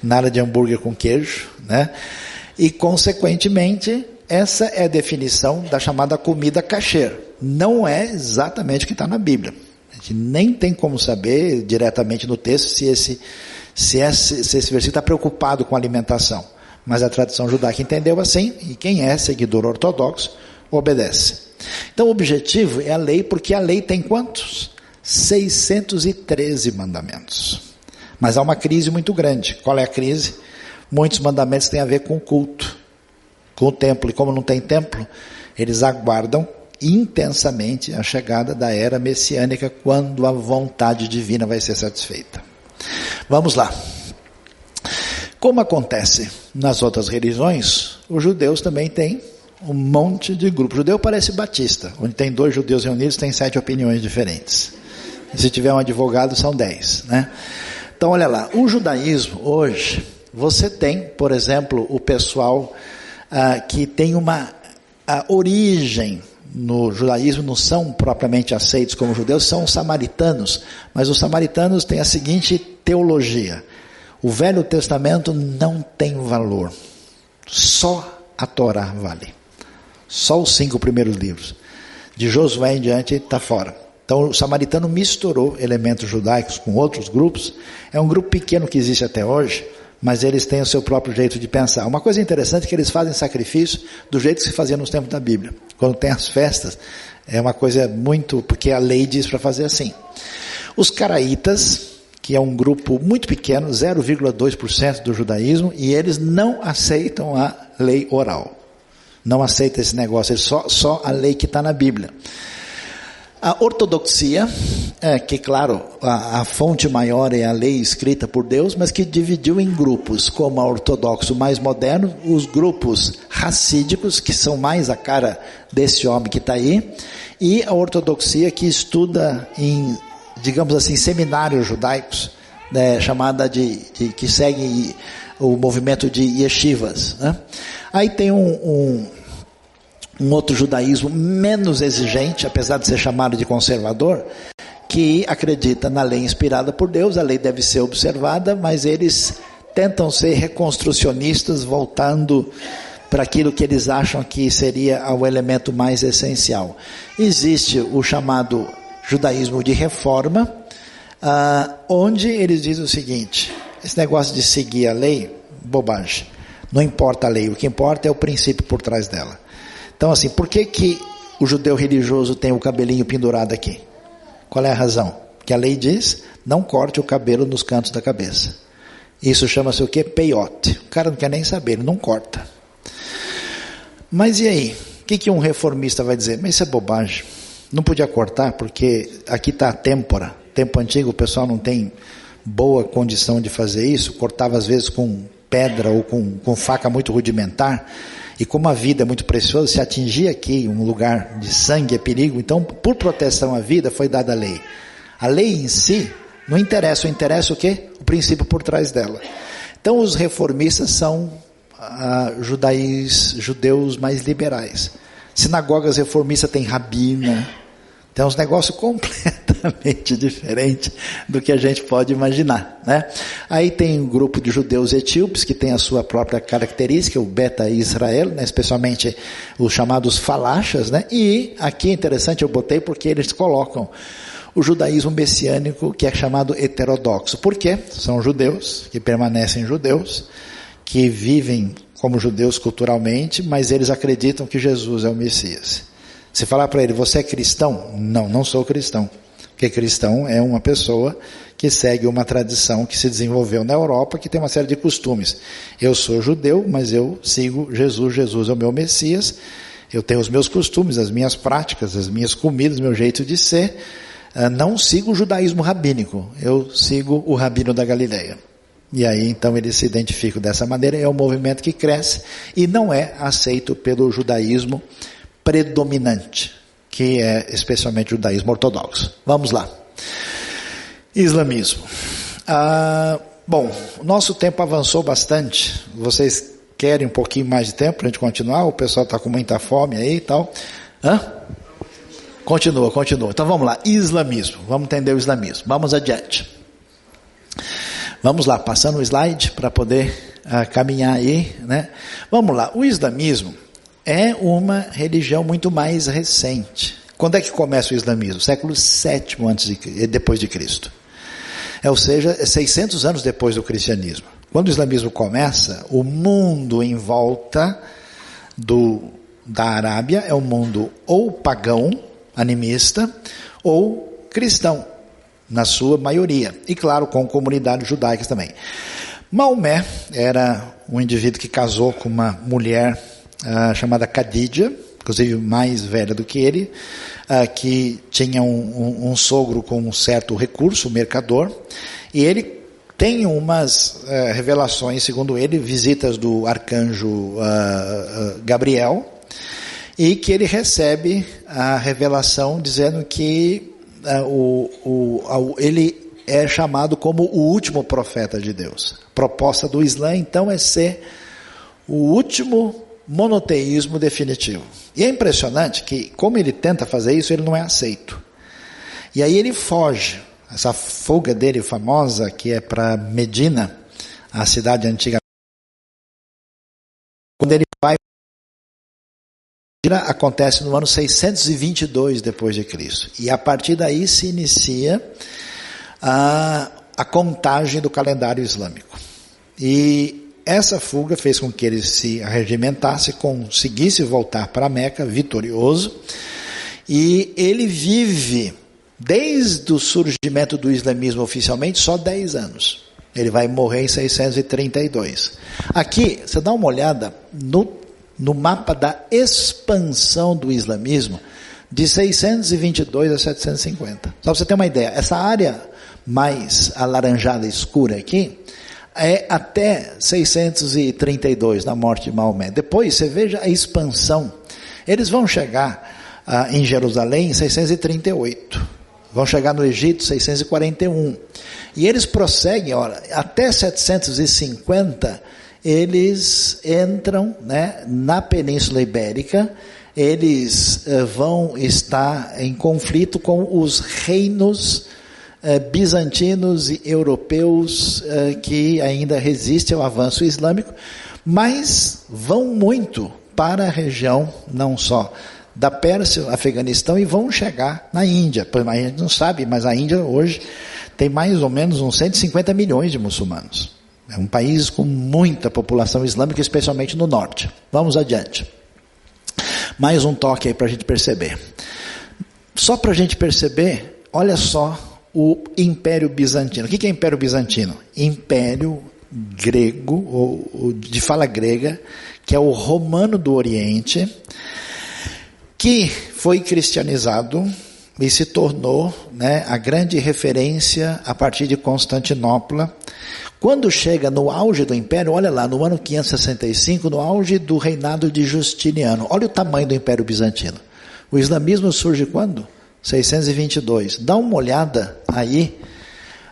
Nada de hambúrguer com queijo, né? E, consequentemente, essa é a definição da chamada comida kasher. Não é exatamente o que está na Bíblia. A gente nem tem como saber diretamente no texto se esse, se esse, se esse versículo está preocupado com alimentação. Mas a tradição judaica entendeu assim, e quem é seguidor ortodoxo obedece. Então o objetivo é a lei, porque a lei tem quantos? 613 mandamentos. Mas há uma crise muito grande. Qual é a crise? Muitos mandamentos têm a ver com o culto, com o templo. E como não tem templo, eles aguardam intensamente a chegada da era messiânica, quando a vontade divina vai ser satisfeita. Vamos lá. Como acontece nas outras religiões, os judeus também têm um monte de grupos. O judeu parece batista, onde tem dois judeus reunidos, tem sete opiniões diferentes. Se tiver um advogado, são dez. Né? Então, olha lá, o judaísmo hoje, você tem, por exemplo, o pessoal ah, que tem uma origem no judaísmo não são propriamente aceitos como judeus, são os samaritanos, mas os samaritanos têm a seguinte teologia: o Velho Testamento não tem valor, só a Torá vale. Só os cinco primeiros livros. De Josué em diante está fora. Então o samaritano misturou elementos judaicos com outros grupos. É um grupo pequeno que existe até hoje, mas eles têm o seu próprio jeito de pensar. Uma coisa interessante é que eles fazem sacrifício do jeito que se fazia nos tempos da Bíblia. Quando tem as festas, é uma coisa muito, porque a lei diz para fazer assim. Os caraítas, que é um grupo muito pequeno, 0,2% do judaísmo, e eles não aceitam a lei oral não aceita esse negócio, é só, só a lei que está na Bíblia. A ortodoxia, é que claro, a, a, fonte maior é a lei escrita por Deus, mas que dividiu em grupos, como a ortodoxo mais moderno, os grupos racídicos, que são mais a cara desse homem que está aí, e a ortodoxia que estuda em, digamos assim, seminários judaicos, né, chamada de, de, que segue o movimento de yeshivas. Né? Aí tem um, um, um outro judaísmo menos exigente, apesar de ser chamado de conservador, que acredita na lei inspirada por Deus, a lei deve ser observada, mas eles tentam ser reconstrucionistas, voltando para aquilo que eles acham que seria o elemento mais essencial. Existe o chamado judaísmo de reforma, ah, onde eles dizem o seguinte: esse negócio de seguir a lei, bobagem. Não importa a lei, o que importa é o princípio por trás dela. Então, assim, por que, que o judeu religioso tem o cabelinho pendurado aqui? Qual é a razão? Que a lei diz: não corte o cabelo nos cantos da cabeça. Isso chama-se o que? Peiote. O cara não quer nem saber, ele não corta. Mas e aí? O que, que um reformista vai dizer? Mas isso é bobagem. Não podia cortar porque aqui está a têmpora. Tempo antigo o pessoal não tem boa condição de fazer isso, cortava às vezes com pedra ou com, com faca muito rudimentar. E como a vida é muito preciosa, se atingir aqui um lugar de sangue é perigo, então por proteção à vida foi dada a lei. A lei em si não interessa, interessa o quê? O princípio por trás dela. Então os reformistas são ah, judaís, judeus mais liberais. Sinagogas reformistas têm rabina, tem uns negócios completamente diferentes do que a gente pode imaginar, né? Aí tem um grupo de judeus etíopes que tem a sua própria característica, o Beta Israel, né? especialmente os chamados falachas, né? E aqui é interessante eu botei porque eles colocam o judaísmo messiânico que é chamado heterodoxo. Por quê? São judeus que permanecem judeus, que vivem como judeus culturalmente, mas eles acreditam que Jesus é o Messias. Se falar para ele, você é cristão? Não, não sou cristão. Porque cristão é uma pessoa que segue uma tradição que se desenvolveu na Europa, que tem uma série de costumes. Eu sou judeu, mas eu sigo Jesus, Jesus é o meu Messias. Eu tenho os meus costumes, as minhas práticas, as minhas comidas, meu jeito de ser. Ah, não sigo o judaísmo rabínico, eu sigo o rabino da Galileia. E aí então eles se identificam dessa maneira, é um movimento que cresce e não é aceito pelo judaísmo predominante, que é especialmente o judaísmo ortodoxo. Vamos lá. Islamismo. Ah, bom, nosso tempo avançou bastante. Vocês querem um pouquinho mais de tempo para a gente continuar? O pessoal está com muita fome aí e tal. Hã? Continua, continua. Então vamos lá. Islamismo. Vamos entender o islamismo. Vamos adiante. Vamos lá, passando o slide para poder uh, caminhar aí, né? Vamos lá. O islamismo é uma religião muito mais recente. Quando é que começa o islamismo? Século VII antes de, depois de Cristo. É, ou seja, 600 anos depois do cristianismo. Quando o islamismo começa, o mundo em volta do, da Arábia é um mundo ou pagão, animista, ou cristão, na sua maioria. E claro, com comunidades judaicas também. Maomé era um indivíduo que casou com uma mulher uh, chamada Khadija, inclusive mais velha do que ele, uh, que tinha um, um, um, sogro com um certo recurso, mercador, e ele tem umas uh, revelações, segundo ele, visitas do arcanjo Gabriel, e que ele recebe a revelação dizendo que o, o, ele é chamado como o último profeta de Deus. A proposta do Islã, então, é ser o último monoteísmo definitivo. E é impressionante que, como ele tenta fazer isso, ele não é aceito. E aí ele foge. Essa fuga dele famosa, que é para Medina, a cidade antiga. Quando ele vai acontece no ano 622 depois de Cristo. E a partir daí se inicia a, a contagem do calendário islâmico. E essa fuga fez com que ele se arregimentasse, conseguisse voltar para Meca vitorioso, e ele vive, desde o surgimento do islamismo oficialmente, só 10 anos. Ele vai morrer em 632. Aqui, você dá uma olhada no, no mapa da expansão do islamismo, de 622 a 750. Só para você ter uma ideia, essa área mais alaranjada escura aqui, é até 632, na morte de Maomé. Depois você veja a expansão. Eles vão chegar ah, em Jerusalém em 638. Vão chegar no Egito 641. E eles prosseguem, olha, até 750 eles entram né, na Península Ibérica, eles uh, vão estar em conflito com os reinos eh, bizantinos e europeus eh, que ainda resistem ao avanço islâmico, mas vão muito para a região, não só da Pérsia, Afeganistão, e vão chegar na Índia. A gente não sabe, mas a Índia hoje tem mais ou menos uns 150 milhões de muçulmanos. É um país com muita população islâmica, especialmente no norte. Vamos adiante. Mais um toque aí para a gente perceber. Só para a gente perceber, olha só o Império Bizantino. O que é Império Bizantino? Império grego, ou, de fala grega, que é o romano do Oriente, que foi cristianizado e se tornou né, a grande referência a partir de Constantinopla. Quando chega no auge do império, olha lá, no ano 565, no auge do reinado de Justiniano, olha o tamanho do Império Bizantino. O islamismo surge quando? 622. Dá uma olhada aí.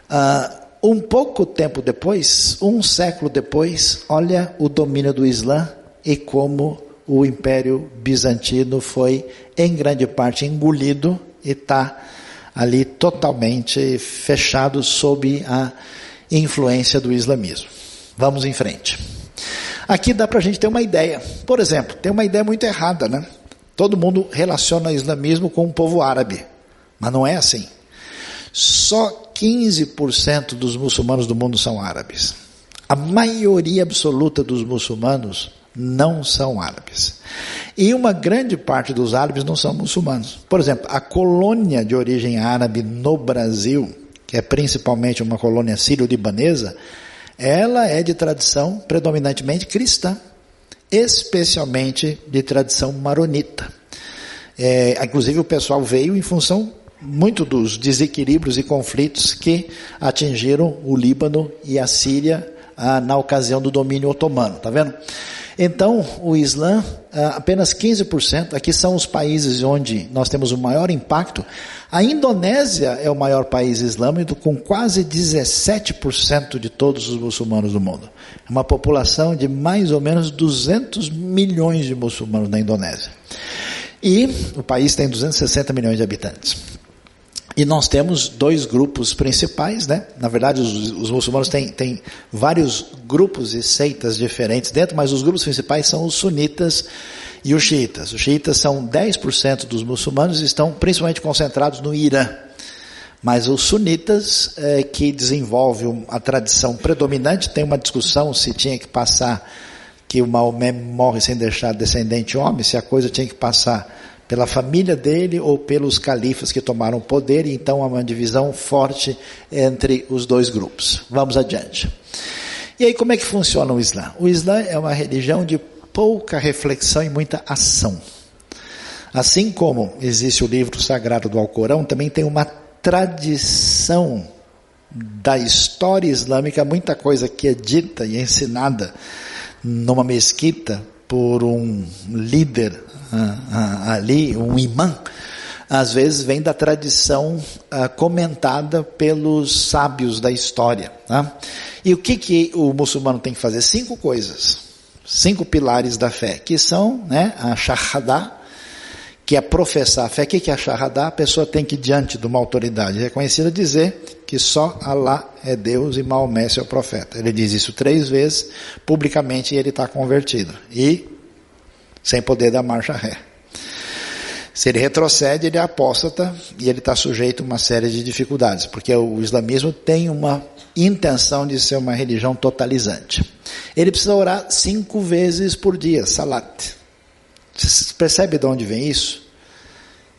Uh, um pouco tempo depois, um século depois, olha o domínio do Islã e como o Império Bizantino foi, em grande parte, engolido e está ali totalmente fechado sob a influência do islamismo. Vamos em frente. Aqui dá para a gente ter uma ideia. Por exemplo, tem uma ideia muito errada, né? Todo mundo relaciona o islamismo com o povo árabe, mas não é assim. Só 15% dos muçulmanos do mundo são árabes. A maioria absoluta dos muçulmanos não são árabes. E uma grande parte dos árabes não são muçulmanos. Por exemplo, a colônia de origem árabe no Brasil, que é principalmente uma colônia sírio-libanesa, ela é de tradição predominantemente cristã especialmente de tradição maronita. É, inclusive o pessoal veio em função muito dos desequilíbrios e conflitos que atingiram o Líbano e a Síria ah, na ocasião do domínio otomano, tá vendo? Então, o Islã, ah, apenas 15%, aqui são os países onde nós temos o maior impacto. A Indonésia é o maior país islâmico, com quase 17% de todos os muçulmanos do mundo. Uma população de mais ou menos 200 milhões de muçulmanos na Indonésia. E o país tem 260 milhões de habitantes. E nós temos dois grupos principais, né? Na verdade, os, os, muçulmanos têm, têm vários grupos e seitas diferentes dentro, mas os grupos principais são os sunitas e os xiitas. Os xiitas são 10% dos muçulmanos e estão principalmente concentrados no Irã. Mas os sunitas, é, que desenvolvem a tradição predominante, tem uma discussão se tinha que passar, que o Maomé morre sem deixar descendente homem, se a coisa tinha que passar pela família dele ou pelos califas que tomaram poder, e então há uma divisão forte entre os dois grupos. Vamos adiante. E aí, como é que funciona o Islã? O Islã é uma religião de pouca reflexão e muita ação. Assim como existe o livro sagrado do Alcorão, também tem uma tradição da história islâmica, muita coisa que é dita e ensinada numa mesquita por um líder ah, ah, ali, um imã, às vezes vem da tradição ah, comentada pelos sábios da história. Tá? E o que, que o muçulmano tem que fazer? Cinco coisas, cinco pilares da fé, que são né, a shahada, que é professar a fé. O que, é shahada? A pessoa tem que, diante de uma autoridade reconhecida, dizer que só Allah é Deus e Maomé é o profeta. Ele diz isso três vezes publicamente e ele está convertido. E sem poder dar marcha ré. Se ele retrocede, ele é apóstata e ele está sujeito a uma série de dificuldades, porque o islamismo tem uma intenção de ser uma religião totalizante. Ele precisa orar cinco vezes por dia, salat. Você percebe de onde vem isso?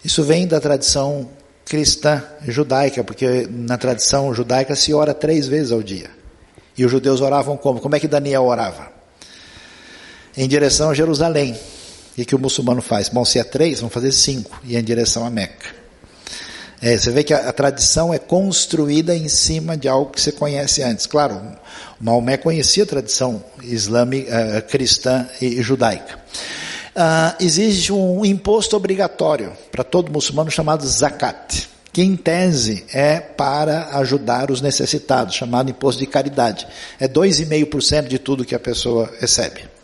Isso vem da tradição cristã judaica, porque na tradição judaica se ora três vezes ao dia. E os judeus oravam como? Como é que Daniel orava? Em direção a Jerusalém. E que o muçulmano faz? Bom, se é três, vamos fazer cinco, e em direção a Meca. É, você vê que a, a, tradição é construída em cima de algo que você conhece antes. Claro, Maomé conhecia a tradição islâmica, uh, cristã e judaica. Existe um imposto obrigatório para todo muçulmano chamado zakat, que em tese é para ajudar os necessitados, chamado imposto de caridade. É 2,5% de tudo que a pessoa recebe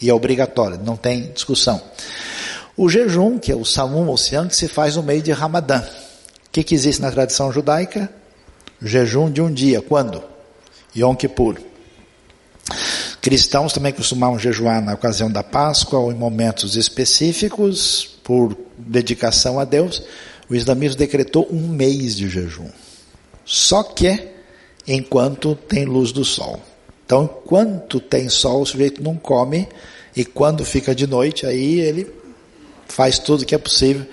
e é obrigatório, não tem discussão. O jejum, que é o ou Siam, que se faz no meio de Ramadã. O que, que existe na tradição judaica? Jejum de um dia. Quando? Yom Kippur. Cristãos também costumavam jejuar na ocasião da Páscoa ou em momentos específicos, por dedicação a Deus. O islamismo decretou um mês de jejum. Só que enquanto tem luz do sol. Então, enquanto tem sol, o sujeito não come, e quando fica de noite, aí ele faz tudo que é possível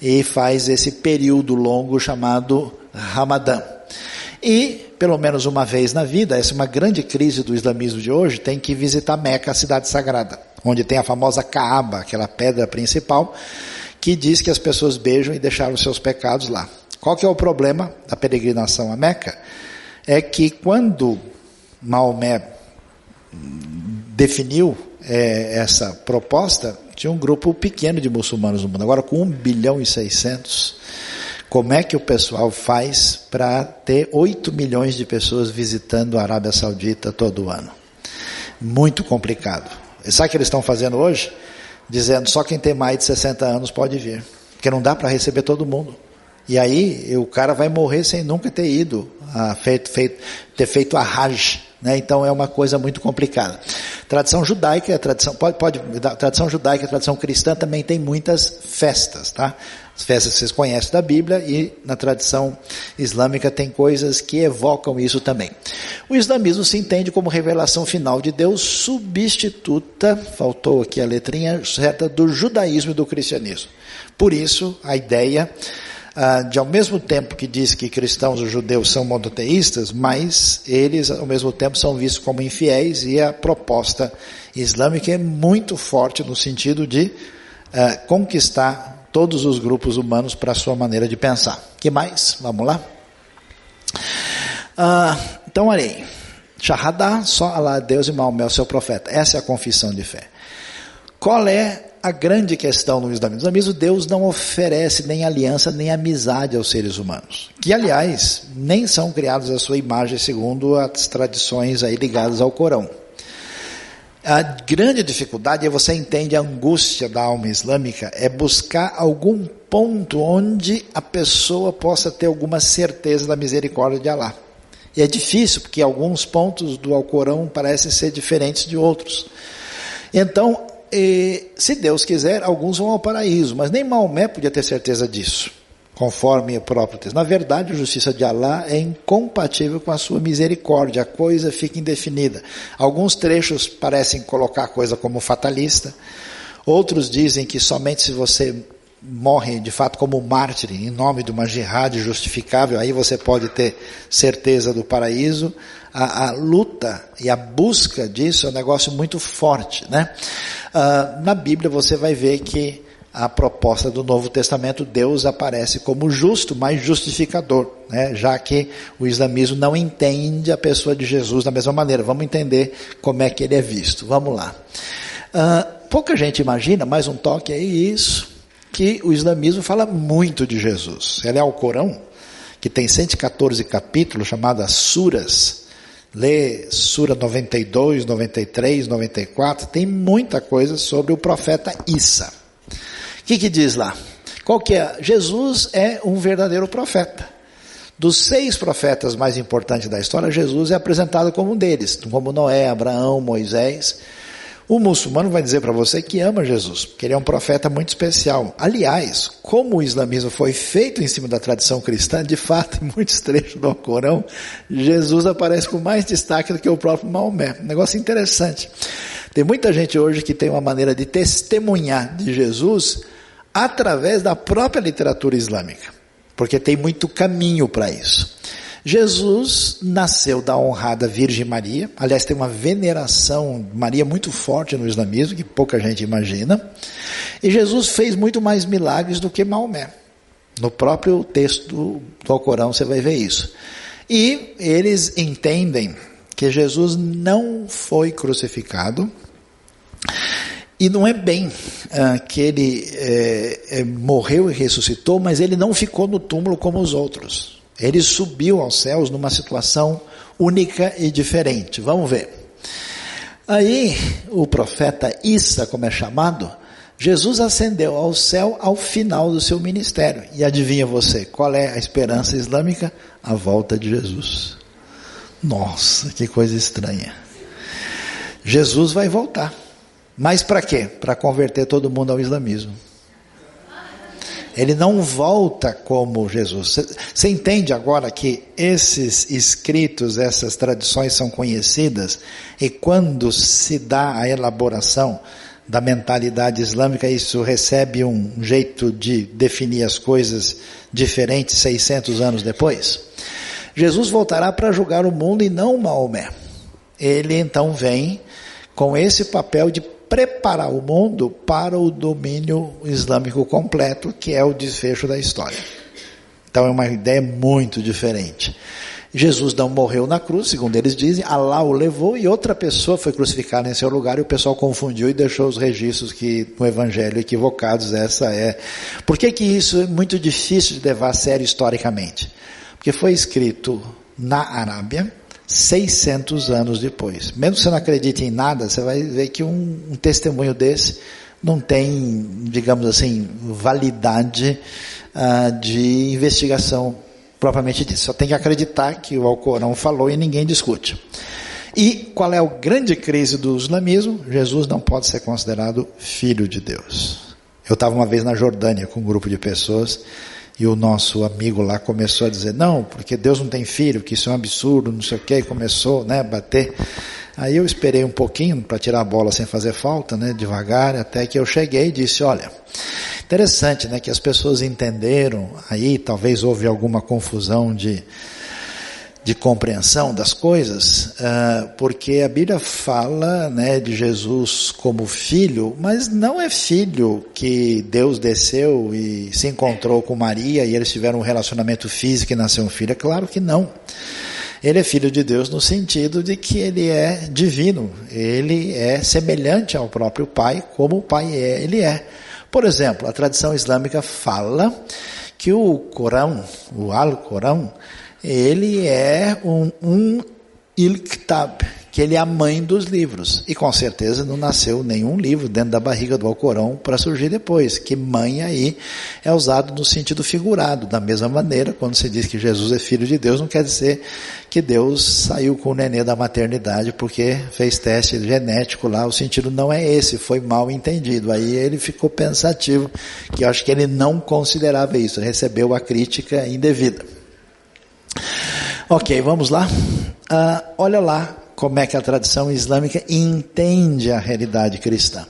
e faz esse período longo chamado Ramadã. E, pelo menos uma vez na vida, essa é uma grande crise do islamismo de hoje, tem que visitar Meca, a cidade sagrada, onde tem a famosa Kaaba, aquela pedra principal, que diz que as pessoas beijam e deixaram seus pecados lá. Qual que é o problema da peregrinação a Meca? É que quando Maomé definiu é, essa proposta, tinha um grupo pequeno de muçulmanos no mundo. Agora, com 1 bilhão e 600, como é que o pessoal faz para ter 8 milhões de pessoas visitando a Arábia Saudita todo ano? Muito complicado. E sabe o que eles estão fazendo hoje? Dizendo só quem tem mais de 60 anos pode vir. Porque não dá para receber todo mundo. E aí o cara vai morrer sem nunca ter ido, a, feito, feito, ter feito a Hajj. Né? Então é uma coisa muito complicada. Tradição judaica, a tradição pode, pode, tradição judaica, a tradição cristã também tem muitas festas, tá? As festas que vocês conhecem da Bíblia e na tradição islâmica tem coisas que evocam isso também. O islamismo se entende como revelação final de Deus substituta, faltou aqui a letrinha certa, do judaísmo e do cristianismo. Por isso, a ideia ah, de ao mesmo tempo que diz que cristãos ou judeus são monoteístas, mas eles ao mesmo tempo são vistos como infiéis e a proposta islâmica é muito forte no sentido de ah, conquistar todos os grupos humanos para a sua maneira de pensar. que mais? Vamos lá? Ah, então, olha aí. Shahadá, só Allah Deus e Maomé, o seu profeta. Essa é a confissão de fé. Qual é a grande questão no islamismo? No islamismo, Deus não oferece nem aliança nem amizade aos seres humanos, que aliás nem são criados à sua imagem segundo as tradições aí ligadas ao Corão. A grande dificuldade é você entende a angústia da alma islâmica é buscar algum ponto onde a pessoa possa ter alguma certeza da misericórdia de Allah. E é difícil, porque alguns pontos do Alcorão parecem ser diferentes de outros. Então, se Deus quiser, alguns vão ao paraíso, mas nem Maomé podia ter certeza disso, conforme o próprio texto. Na verdade, a justiça de Alá é incompatível com a sua misericórdia, a coisa fica indefinida. Alguns trechos parecem colocar a coisa como fatalista, outros dizem que somente se você morre de fato como mártir em nome de uma jihad justificável, aí você pode ter certeza do paraíso. A, a luta e a busca disso é um negócio muito forte, né? Uh, na Bíblia você vai ver que a proposta do Novo Testamento, Deus aparece como justo, mas justificador, né? já que o islamismo não entende a pessoa de Jesus da mesma maneira. Vamos entender como é que ele é visto. Vamos lá. Uh, pouca gente imagina, mais um toque aí, isso que o islamismo fala muito de Jesus. Ela é o Corão, que tem 114 capítulos, chamadas suras. Lê Sura 92, 93, 94, tem muita coisa sobre o profeta Isa. Que, que diz lá? Qual que é? Jesus é um verdadeiro profeta. Dos seis profetas mais importantes da história, Jesus é apresentado como um deles, como Noé, Abraão, Moisés. O muçulmano vai dizer para você que ama Jesus, porque ele é um profeta muito especial. Aliás, como o islamismo foi feito em cima da tradição cristã, de fato, em muitos trechos do Corão, Jesus aparece com mais destaque do que o próprio Maomé. Um negócio interessante. Tem muita gente hoje que tem uma maneira de testemunhar de Jesus através da própria literatura islâmica, porque tem muito caminho para isso. Jesus nasceu da honrada Virgem Maria, aliás, tem uma veneração de Maria muito forte no islamismo, que pouca gente imagina. E Jesus fez muito mais milagres do que Maomé. No próprio texto do, Alcorão você vai ver isso. E eles entendem que Jesus não foi crucificado, e não é bem ah, que ele é, é, morreu e ressuscitou, mas ele não ficou no túmulo como os outros. Ele subiu aos céus numa situação única e diferente. Vamos ver. Aí, o profeta Issa, como é chamado, Jesus ascendeu ao céu ao final do seu ministério. E adivinha você, qual é a esperança islâmica? A volta de Jesus. Nossa, que coisa estranha. Jesus vai voltar. Mas para quê? Para converter todo mundo ao islamismo. Ele não volta como Jesus. Você entende agora que esses escritos, essas tradições são conhecidas e quando se dá a elaboração da mentalidade islâmica, isso recebe um jeito de definir as coisas diferentes 600 anos depois? Jesus voltará para julgar o mundo e não Maomé. Ele então vem com esse papel de preparar o mundo para o domínio islâmico completo, que é o desfecho da história. Então é uma ideia muito diferente. Jesus não morreu na cruz, segundo eles dizem, Allah o levou e outra pessoa foi crucificada em seu lugar e o pessoal confundiu e deixou os registros que no evangelho equivocados essa é. Por que que isso é muito difícil de levar a sério historicamente? Porque foi escrito na Arábia, 600 anos depois. Mesmo que você não acredite em nada, você vai ver que um, um testemunho desse não tem, digamos assim, validade uh, de investigação propriamente disso. Só tem que acreditar que o Alcorão falou e ninguém discute. E qual é a grande crise do islamismo? Jesus não pode ser considerado filho de Deus. Eu estava uma vez na Jordânia com um grupo de pessoas e o nosso amigo lá começou a dizer, não, porque Deus não tem filho, que isso é um absurdo, não sei o que, começou né, a bater. Aí eu esperei um pouquinho para tirar a bola sem fazer falta, né, devagar, até que eu cheguei e disse, olha, interessante né, que as pessoas entenderam, aí talvez houve alguma confusão de de compreensão das coisas, uh, porque a Bíblia fala né, de Jesus como filho, mas não é filho que Deus desceu e se encontrou com Maria e eles tiveram um relacionamento físico e nasceu um filho. É claro que não. Ele é filho de Deus no sentido de que ele é divino, ele é semelhante ao próprio Pai, como o Pai é, ele é. Por exemplo, a tradição islâmica fala que o Corão, o Al-Corão, ele é um, um Ilktab, que ele é a mãe dos livros. E com certeza não nasceu nenhum livro dentro da barriga do Alcorão para surgir depois, que mãe aí é usado no sentido figurado. Da mesma maneira, quando se diz que Jesus é filho de Deus, não quer dizer que Deus saiu com o nenê da maternidade porque fez teste genético lá. O sentido não é esse, foi mal entendido. Aí ele ficou pensativo, que eu acho que ele não considerava isso, recebeu a crítica indevida. Ok, vamos lá. Uh, olha lá como é que a tradição islâmica entende a realidade cristã.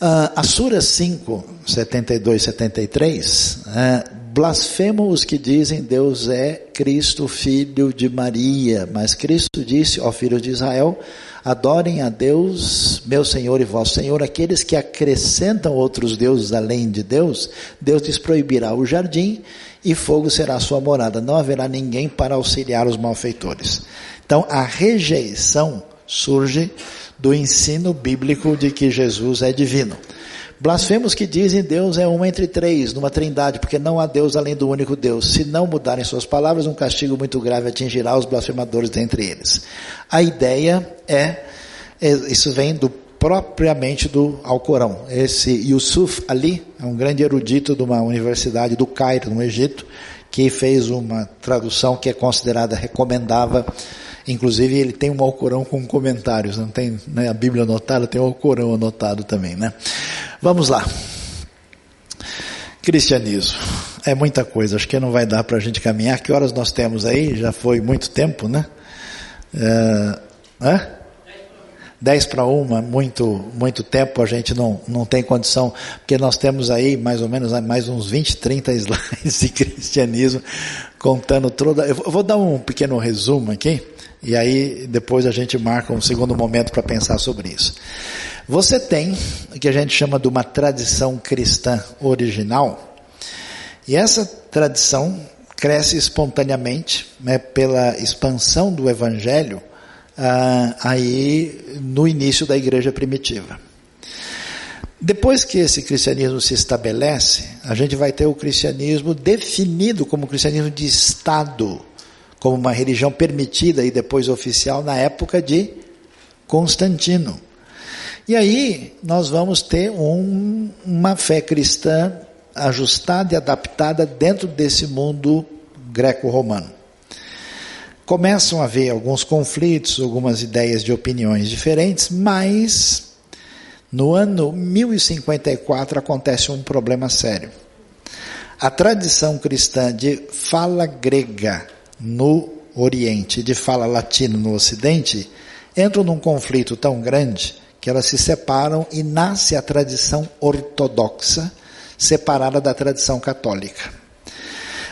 Uh, a Sura 5, 72 73, uh, blasfemam os que dizem Deus é Cristo, filho de Maria, mas Cristo disse, ó filhos de Israel, adorem a Deus, meu Senhor e vosso Senhor, aqueles que acrescentam outros deuses além de Deus, Deus lhes proibirá o jardim e fogo será sua morada, não haverá ninguém para auxiliar os malfeitores. Então, a rejeição surge do ensino bíblico de que Jesus é divino. Blasfemos que dizem Deus é um entre três, numa trindade, porque não há Deus além do único Deus. Se não mudarem suas palavras, um castigo muito grave atingirá os blasfemadores dentre eles. A ideia é, é isso vem do propriamente do Alcorão. Esse Yusuf Ali é um grande erudito de uma universidade do Cairo, no Egito, que fez uma tradução que é considerada recomendável Inclusive ele tem um Alcorão com comentários, não tem né, a Bíblia anotada, tem o Alcorão anotado também, né? Vamos lá. Cristianismo. É muita coisa, acho que não vai dar para a gente caminhar. Que horas nós temos aí? Já foi muito tempo, né? É, é? 10 para uma, muito, muito tempo a gente não, não tem condição, porque nós temos aí mais ou menos mais uns 20, 30 slides de cristianismo, contando toda. Eu vou dar um pequeno resumo aqui. E aí depois a gente marca um segundo momento para pensar sobre isso. Você tem o que a gente chama de uma tradição cristã original, e essa tradição cresce espontaneamente né, pela expansão do evangelho ah, aí no início da igreja primitiva. Depois que esse cristianismo se estabelece, a gente vai ter o cristianismo definido como cristianismo de Estado como uma religião permitida e depois oficial na época de Constantino. E aí nós vamos ter um, uma fé cristã ajustada e adaptada dentro desse mundo greco-romano. Começam a haver alguns conflitos, algumas ideias de opiniões diferentes, mas no ano 1054 acontece um problema sério. A tradição cristã de fala grega no Oriente de fala latina no Ocidente entram num conflito tão grande que elas se separam e nasce a tradição ortodoxa separada da tradição católica.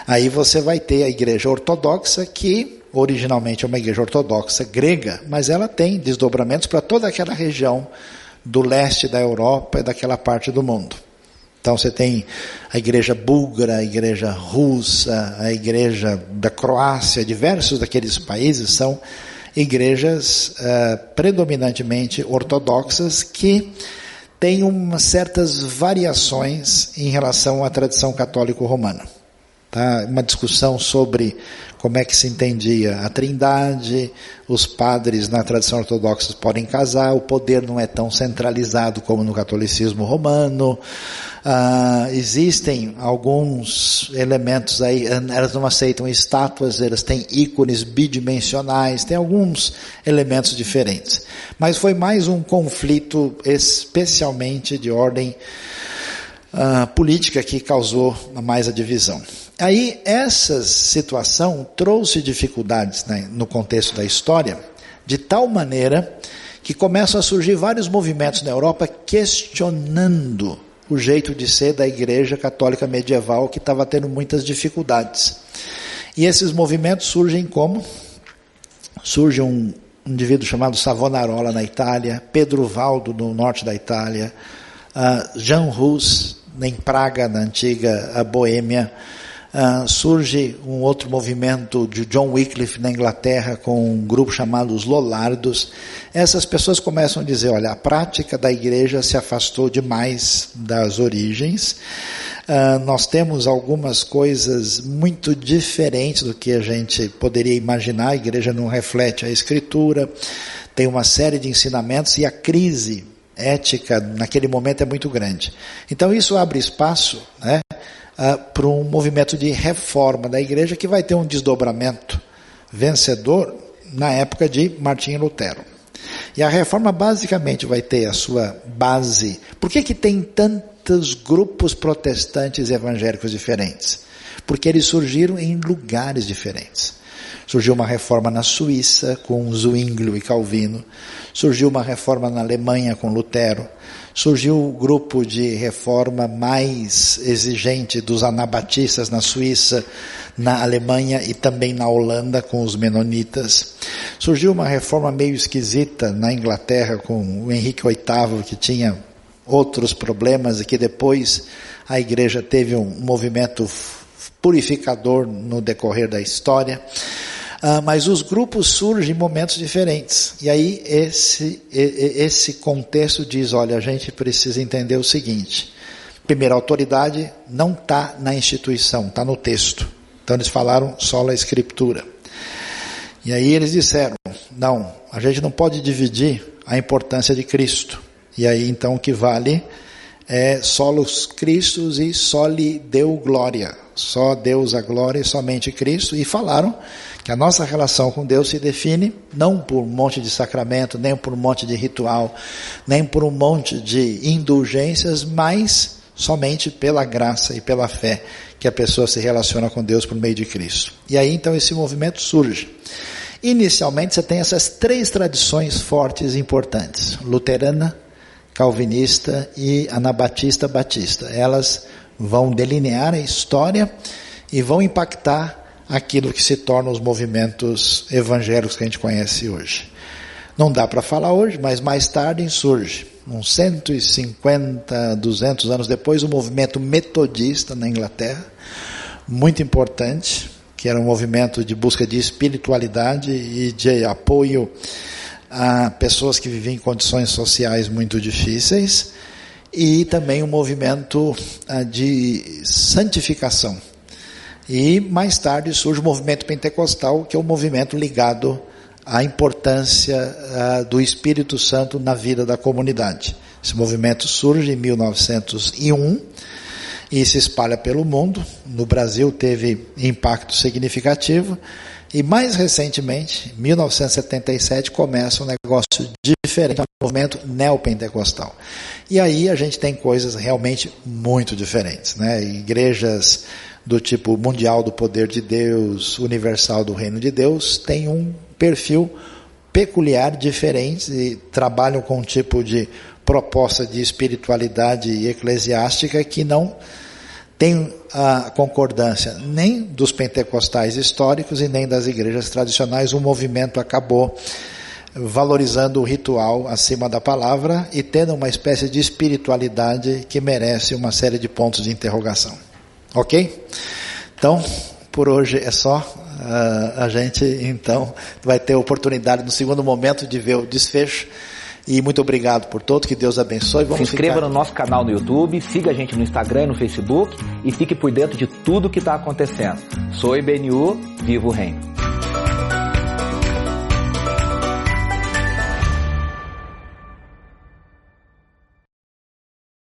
Aí você vai ter a igreja ortodoxa que originalmente é uma igreja ortodoxa grega, mas ela tem desdobramentos para toda aquela região do leste da Europa e daquela parte do mundo. Então você tem a igreja búlgara, a igreja russa, a igreja da Croácia, diversos daqueles países são igrejas uh, predominantemente ortodoxas que têm umas certas variações em relação à tradição católico-romana. Tá? Uma discussão sobre como é que se entendia a trindade, os padres na tradição ortodoxa podem casar, o poder não é tão centralizado como no catolicismo romano, ah, existem alguns elementos aí, elas não aceitam estátuas, elas têm ícones bidimensionais, tem alguns elementos diferentes. Mas foi mais um conflito especialmente de ordem ah, política que causou mais a divisão. Aí essa situação trouxe dificuldades né, no contexto da história, de tal maneira que começam a surgir vários movimentos na Europa questionando o jeito de ser da Igreja Católica Medieval, que estava tendo muitas dificuldades. E esses movimentos surgem como? Surge um indivíduo chamado Savonarola na Itália, Pedro Valdo no norte da Itália, uh, Jean Hus em Praga, na antiga Boêmia, Uh, surge um outro movimento de John Wycliffe na Inglaterra com um grupo chamado os Lollardos. Essas pessoas começam a dizer, olha, a prática da igreja se afastou demais das origens. Uh, nós temos algumas coisas muito diferentes do que a gente poderia imaginar. A igreja não reflete a escritura, tem uma série de ensinamentos e a crise ética naquele momento é muito grande. Então isso abre espaço né, uh, para um movimento de reforma da igreja que vai ter um desdobramento vencedor na época de Martinho Lutero. E a reforma basicamente vai ter a sua base. Por que, que tem tantos grupos protestantes evangélicos diferentes? Porque eles surgiram em lugares diferentes. Surgiu uma reforma na Suíça com Zwinglio e Calvino. Surgiu uma reforma na Alemanha com Lutero. Surgiu o grupo de reforma mais exigente dos anabatistas na Suíça, na Alemanha e também na Holanda com os menonitas. Surgiu uma reforma meio esquisita na Inglaterra com o Henrique VIII, que tinha outros problemas e que depois a igreja teve um movimento purificador no decorrer da história. Uh, mas os grupos surgem em momentos diferentes. E aí esse, esse contexto diz, olha, a gente precisa entender o seguinte. Primeiro, a autoridade não está na instituição, está no texto. Então eles falaram só a escritura. E aí eles disseram, não, a gente não pode dividir a importância de Cristo. E aí então o que vale é solos Cristos e só lhe deu glória. Só Deus a glória e somente Cristo. E falaram que a nossa relação com Deus se define não por um monte de sacramento, nem por um monte de ritual, nem por um monte de indulgências, mas somente pela graça e pela fé que a pessoa se relaciona com Deus por meio de Cristo. E aí então esse movimento surge. Inicialmente você tem essas três tradições fortes e importantes: luterana, calvinista e anabatista batista. Elas vão delinear a história e vão impactar aquilo que se torna os movimentos evangélicos que a gente conhece hoje. Não dá para falar hoje, mas mais tarde surge, uns 150, 200 anos depois, o movimento metodista na Inglaterra, muito importante, que era um movimento de busca de espiritualidade e de apoio a pessoas que viviam em condições sociais muito difíceis, e também um movimento ah, de santificação e mais tarde surge o movimento pentecostal, que é um movimento ligado à importância uh, do Espírito Santo na vida da comunidade. Esse movimento surge em 1901 e se espalha pelo mundo. No Brasil teve impacto significativo. E mais recentemente, em 1977, começa um negócio diferente, um movimento neopentecostal. E aí a gente tem coisas realmente muito diferentes, né? Igrejas do tipo mundial do poder de Deus, universal do reino de Deus, tem um perfil peculiar, diferente e trabalham com um tipo de proposta de espiritualidade eclesiástica que não tem a concordância nem dos pentecostais históricos e nem das igrejas tradicionais. O movimento acabou valorizando o ritual acima da palavra e tendo uma espécie de espiritualidade que merece uma série de pontos de interrogação. Ok? Então, por hoje é só. Uh, a gente então vai ter oportunidade no segundo momento de ver o desfecho. E muito obrigado por todos, que Deus abençoe. Vamos Se inscreva ficar... no nosso canal no YouTube, siga a gente no Instagram e no Facebook e fique por dentro de tudo que está acontecendo. Sou IBNU, vivo o reino.